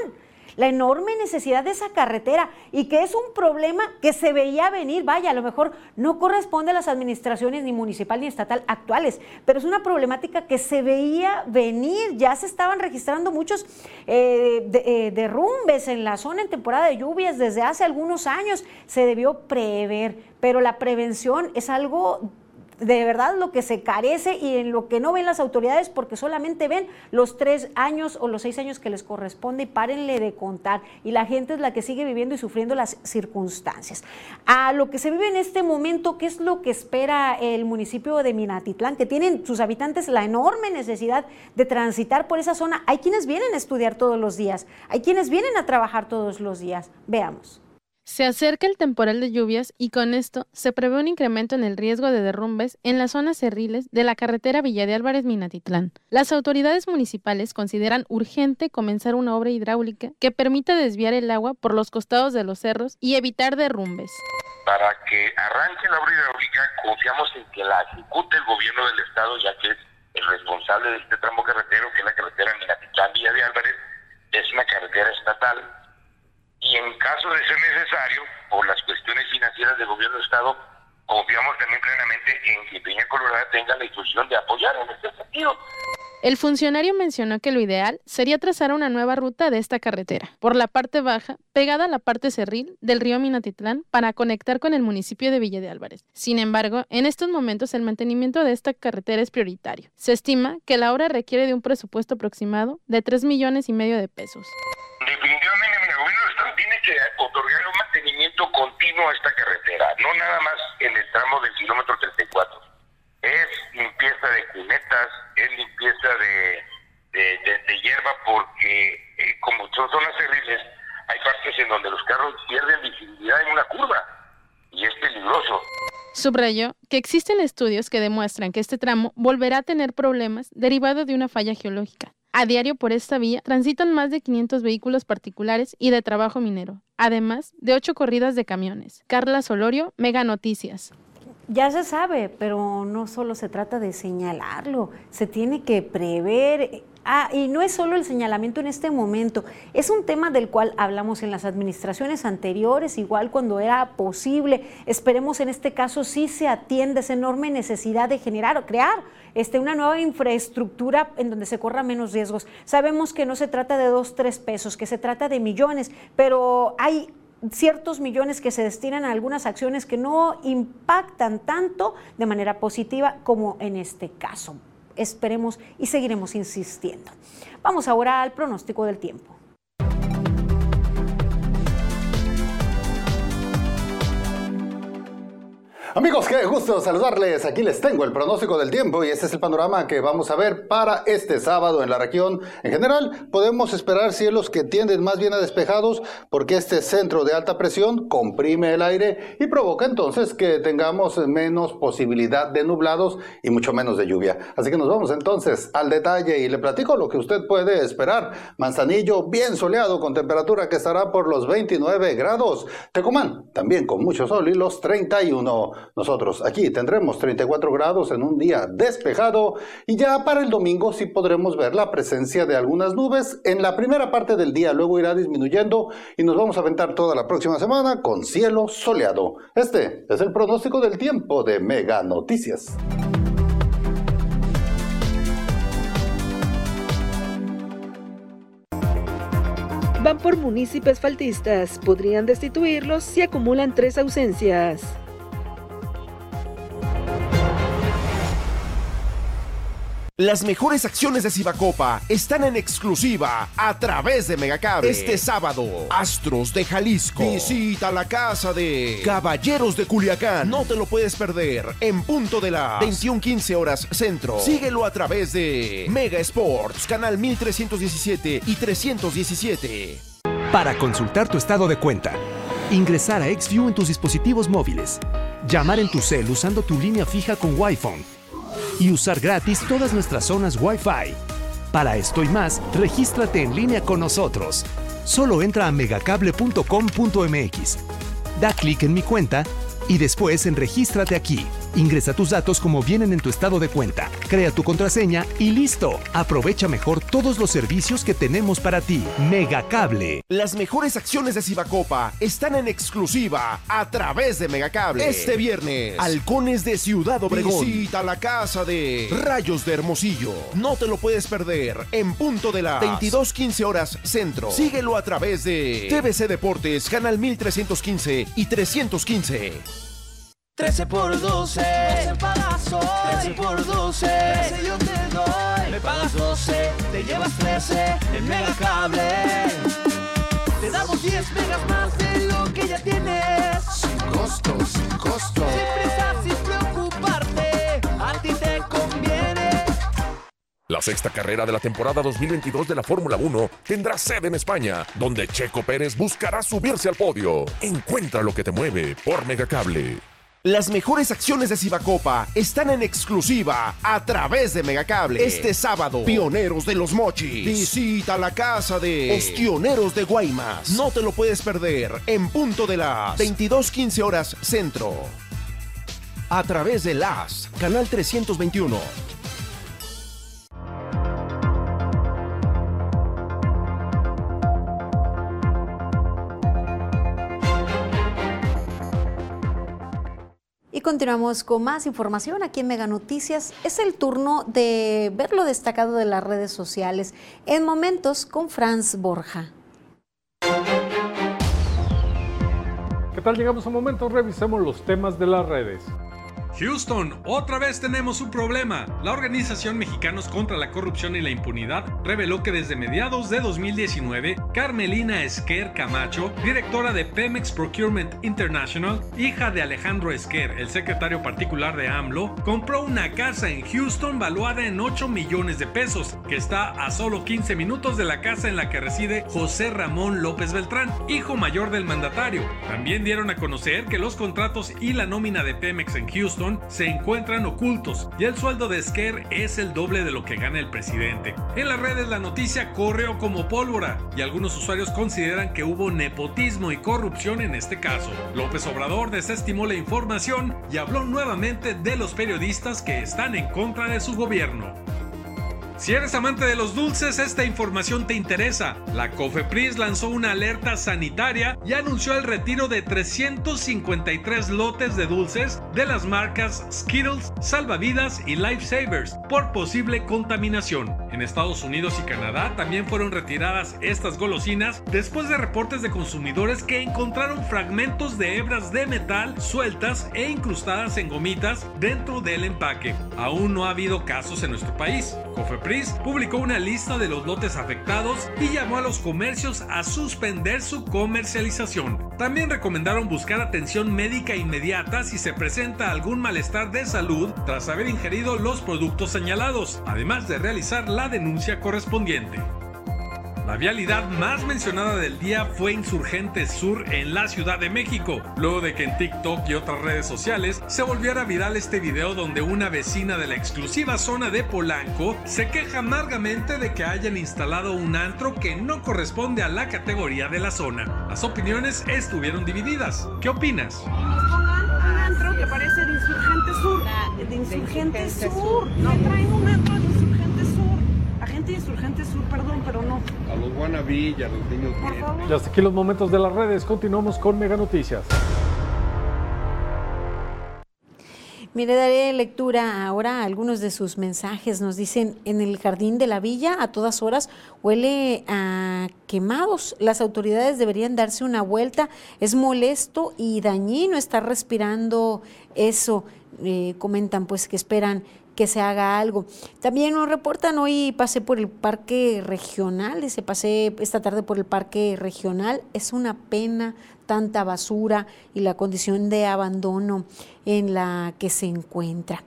la enorme necesidad de esa carretera y que es un problema que se veía venir, vaya, a lo mejor no corresponde a las administraciones ni municipal ni estatal actuales, pero es una problemática que se veía venir, ya se estaban registrando muchos eh, eh, derrumbes en la zona en temporada de lluvias desde hace algunos años, se debió prever, pero la prevención es algo de verdad lo que se carece y en lo que no ven las autoridades porque solamente ven los tres años o los seis años que les corresponde y párenle de contar. Y la gente es la que sigue viviendo y sufriendo las circunstancias. A lo que se vive en este momento, ¿qué es lo que espera el municipio de Minatitlán? Que tienen sus habitantes la enorme necesidad de transitar por esa zona. Hay quienes vienen a estudiar todos los días, hay quienes vienen a trabajar todos los días. Veamos. Se acerca el temporal de lluvias y con esto se prevé un incremento en el riesgo de derrumbes en las zonas cerriles de la carretera Villa de Álvarez Minatitlán. Las autoridades municipales consideran urgente comenzar una obra hidráulica que permita desviar el agua por los costados de los cerros y evitar derrumbes. Para que arranque la obra hidráulica, confiamos en que la ejecute el gobierno del estado, ya que es el responsable de este tramo carretero, que es la carretera Minatitlán Villa de Álvarez, es una carretera estatal y en caso de ser necesario, por las cuestiones financieras del gobierno del Estado, confiamos también plenamente en que Peña Colorada tenga la instrucción de apoyar en este sentido. El funcionario mencionó que lo ideal sería trazar una nueva ruta de esta carretera, por la parte baja, pegada a la parte cerril del río Minatitlán, para conectar con el municipio de Villa de Álvarez. Sin embargo, en estos momentos el mantenimiento de esta carretera es prioritario. Se estima que la obra requiere de un presupuesto aproximado de 3 millones y medio de pesos. Definitivamente, el gobierno del Estado tiene que otorgar un a esta carretera, no nada más en el tramo del kilómetro 34 es limpieza de cunetas, es limpieza de, de, hierba, porque eh, como son zonas cerriles, hay partes en donde los carros pierden visibilidad en una curva y es peligroso. Subrayó que existen estudios que demuestran que este tramo volverá a tener problemas derivado de una falla geológica. A diario por esta vía transitan más de 500 vehículos particulares y de trabajo minero, además de ocho corridas de camiones. Carla Solorio, Mega Noticias. Ya se sabe, pero no solo se trata de señalarlo, se tiene que prever. Ah, y no es solo el señalamiento en este momento, es un tema del cual hablamos en las administraciones anteriores, igual cuando era posible. Esperemos en este caso sí se atienda esa enorme necesidad de generar o crear este, una nueva infraestructura en donde se corra menos riesgos. Sabemos que no se trata de dos, tres pesos, que se trata de millones, pero hay ciertos millones que se destinan a algunas acciones que no impactan tanto de manera positiva como en este caso. Esperemos y seguiremos insistiendo. Vamos ahora al pronóstico del tiempo. Amigos, qué gusto saludarles. Aquí les tengo el pronóstico del tiempo y este es el panorama que vamos a ver para este sábado en la región. En general, podemos esperar cielos que tienden más bien a despejados porque este centro de alta presión comprime el aire y provoca entonces que tengamos menos posibilidad de nublados y mucho menos de lluvia. Así que nos vamos entonces al detalle y le platico lo que usted puede esperar. Manzanillo bien soleado con temperatura que estará por los 29 grados. Tecomán también con mucho sol y los 31. Nosotros aquí tendremos 34 grados en un día despejado y ya para el domingo sí podremos ver la presencia de algunas nubes en la primera parte del día, luego irá disminuyendo y nos vamos a aventar toda la próxima semana con cielo soleado. Este es el pronóstico del tiempo de Mega Noticias. Van por municipios faltistas. Podrían destituirlos si acumulan tres ausencias. Las mejores acciones de Cibacopa están en exclusiva a través de Megacable. Este sábado, Astros de Jalisco. Visita la casa de Caballeros de Culiacán. No te lo puedes perder en punto de las 21:15 horas centro. Síguelo a través de Mega Sports, canal 1317 y 317. Para consultar tu estado de cuenta, ingresar a XView en tus dispositivos móviles, llamar en tu cel usando tu línea fija con Wi-Fi y usar gratis todas nuestras zonas Wi-Fi. Para esto y más, regístrate en línea con nosotros. Solo entra a megacable.com.mx. Da clic en mi cuenta y después en Regístrate aquí. Ingresa tus datos como vienen en tu estado de cuenta, crea tu contraseña y listo. Aprovecha mejor todos los servicios que tenemos para ti. Megacable. Las mejores acciones de Cibacopa están en exclusiva a través de Megacable. Este viernes, Halcones de Ciudad Obregón. Visita la casa de Rayos de Hermosillo. No te lo puedes perder en punto de las 22:15 horas centro. Síguelo a través de TVC Deportes, canal 1315 y 315. 13 por 12, 12 pagas hoy. 13 por 12, 13 yo te doy. Me pagas 12, te llevas 13 en Mega Cable. Te damos 10 megas más de lo que ya tienes. Sin costo, sin costo. Sin prisa, sin preocuparte, a ti te conviene. La La sexta carrera de la temporada 2022 de la Fórmula 1 tendrá sede en España, donde Checo Pérez buscará subirse al podio. Encuentra lo que te mueve por Megacable. Las mejores acciones de Cibacopa están en exclusiva a través de Megacable. Este sábado, Pioneros de los Mochis. Visita la casa de Ostioneros de Guaymas. No te lo puedes perder en punto de las 22:15 horas centro. A través de las Canal 321. Y continuamos con más información aquí en Mega Noticias. Es el turno de ver lo destacado de las redes sociales en momentos con Franz Borja. ¿Qué tal? Llegamos a momentos, revisemos los temas de las redes. Houston, otra vez tenemos un problema. La organización Mexicanos contra la Corrupción y la Impunidad reveló que desde mediados de 2019, Carmelina Esquer Camacho, directora de Pemex Procurement International, hija de Alejandro Esquer, el secretario particular de AMLO, compró una casa en Houston valuada en 8 millones de pesos, que está a solo 15 minutos de la casa en la que reside José Ramón López Beltrán, hijo mayor del mandatario. También dieron a conocer que los contratos y la nómina de Pemex en Houston se encuentran ocultos y el sueldo de Esquer es el doble de lo que gana el presidente. En las redes la noticia corrió como pólvora y algunos usuarios consideran que hubo nepotismo y corrupción en este caso. López Obrador desestimó la información y habló nuevamente de los periodistas que están en contra de su gobierno. Si eres amante de los dulces, esta información te interesa. La COFEPRIS lanzó una alerta sanitaria y anunció el retiro de 353 lotes de dulces de las marcas Skittles, Salvavidas y Lifesavers por posible contaminación. En Estados Unidos y Canadá también fueron retiradas estas golosinas después de reportes de consumidores que encontraron fragmentos de hebras de metal sueltas e incrustadas en gomitas dentro del empaque. Aún no ha habido casos en nuestro país. Publicó una lista de los lotes afectados y llamó a los comercios a suspender su comercialización. También recomendaron buscar atención médica inmediata si se presenta algún malestar de salud tras haber ingerido los productos señalados, además de realizar la denuncia correspondiente. La vialidad más mencionada del día fue Insurgentes Sur en la Ciudad de México, luego de que en TikTok y otras redes sociales se volviera viral este video donde una vecina de la exclusiva zona de Polanco se queja amargamente de que hayan instalado un antro que no corresponde a la categoría de la zona. Las opiniones estuvieron divididas. ¿Qué opinas? pongan un antro que parece de Insurgente Sur. De Insurgente Sur. No traen un antro de Insurgente Sur. De Insurgente Sur, perdón, pero no. A los y a los niños Por favor. Y hasta aquí los momentos de las redes. Continuamos con Mega Noticias. Mire, daré lectura ahora a algunos de sus mensajes. Nos dicen, en el jardín de la villa a todas horas huele a quemados. Las autoridades deberían darse una vuelta. Es molesto y dañino estar respirando eso. Eh, comentan pues que esperan que se haga algo. También nos reportan hoy pasé por el parque regional, dice pasé esta tarde por el parque regional, es una pena tanta basura y la condición de abandono en la que se encuentra.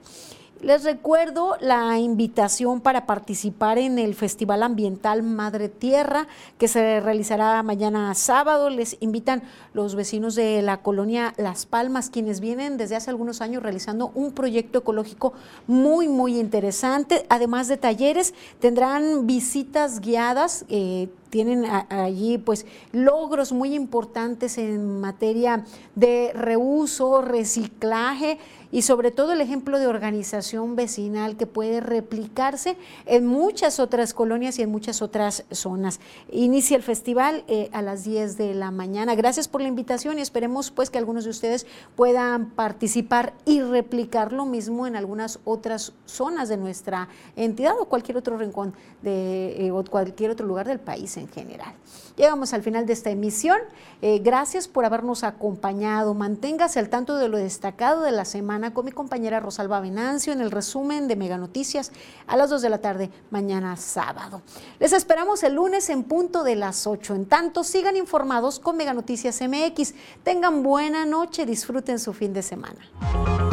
Les recuerdo la invitación para participar en el Festival Ambiental Madre Tierra que se realizará mañana sábado. Les invitan los vecinos de la colonia Las Palmas, quienes vienen desde hace algunos años realizando un proyecto ecológico muy, muy interesante. Además de talleres, tendrán visitas guiadas. eh, tienen allí pues logros muy importantes en materia de reuso, reciclaje y sobre todo el ejemplo de organización vecinal que puede replicarse en muchas otras colonias y en muchas otras zonas. Inicia el festival eh, a las 10 de la mañana. Gracias por la invitación y esperemos pues que algunos de ustedes puedan participar y replicar lo mismo en algunas otras zonas de nuestra entidad o cualquier otro rincón de eh, o cualquier otro lugar del país en general. Llegamos al final de esta emisión. Eh, gracias por habernos acompañado. Manténgase al tanto de lo destacado de la semana con mi compañera Rosalba Venancio en el resumen de Mega Noticias a las 2 de la tarde mañana sábado. Les esperamos el lunes en punto de las 8. En tanto, sigan informados con Mega Noticias MX. Tengan buena noche, disfruten su fin de semana.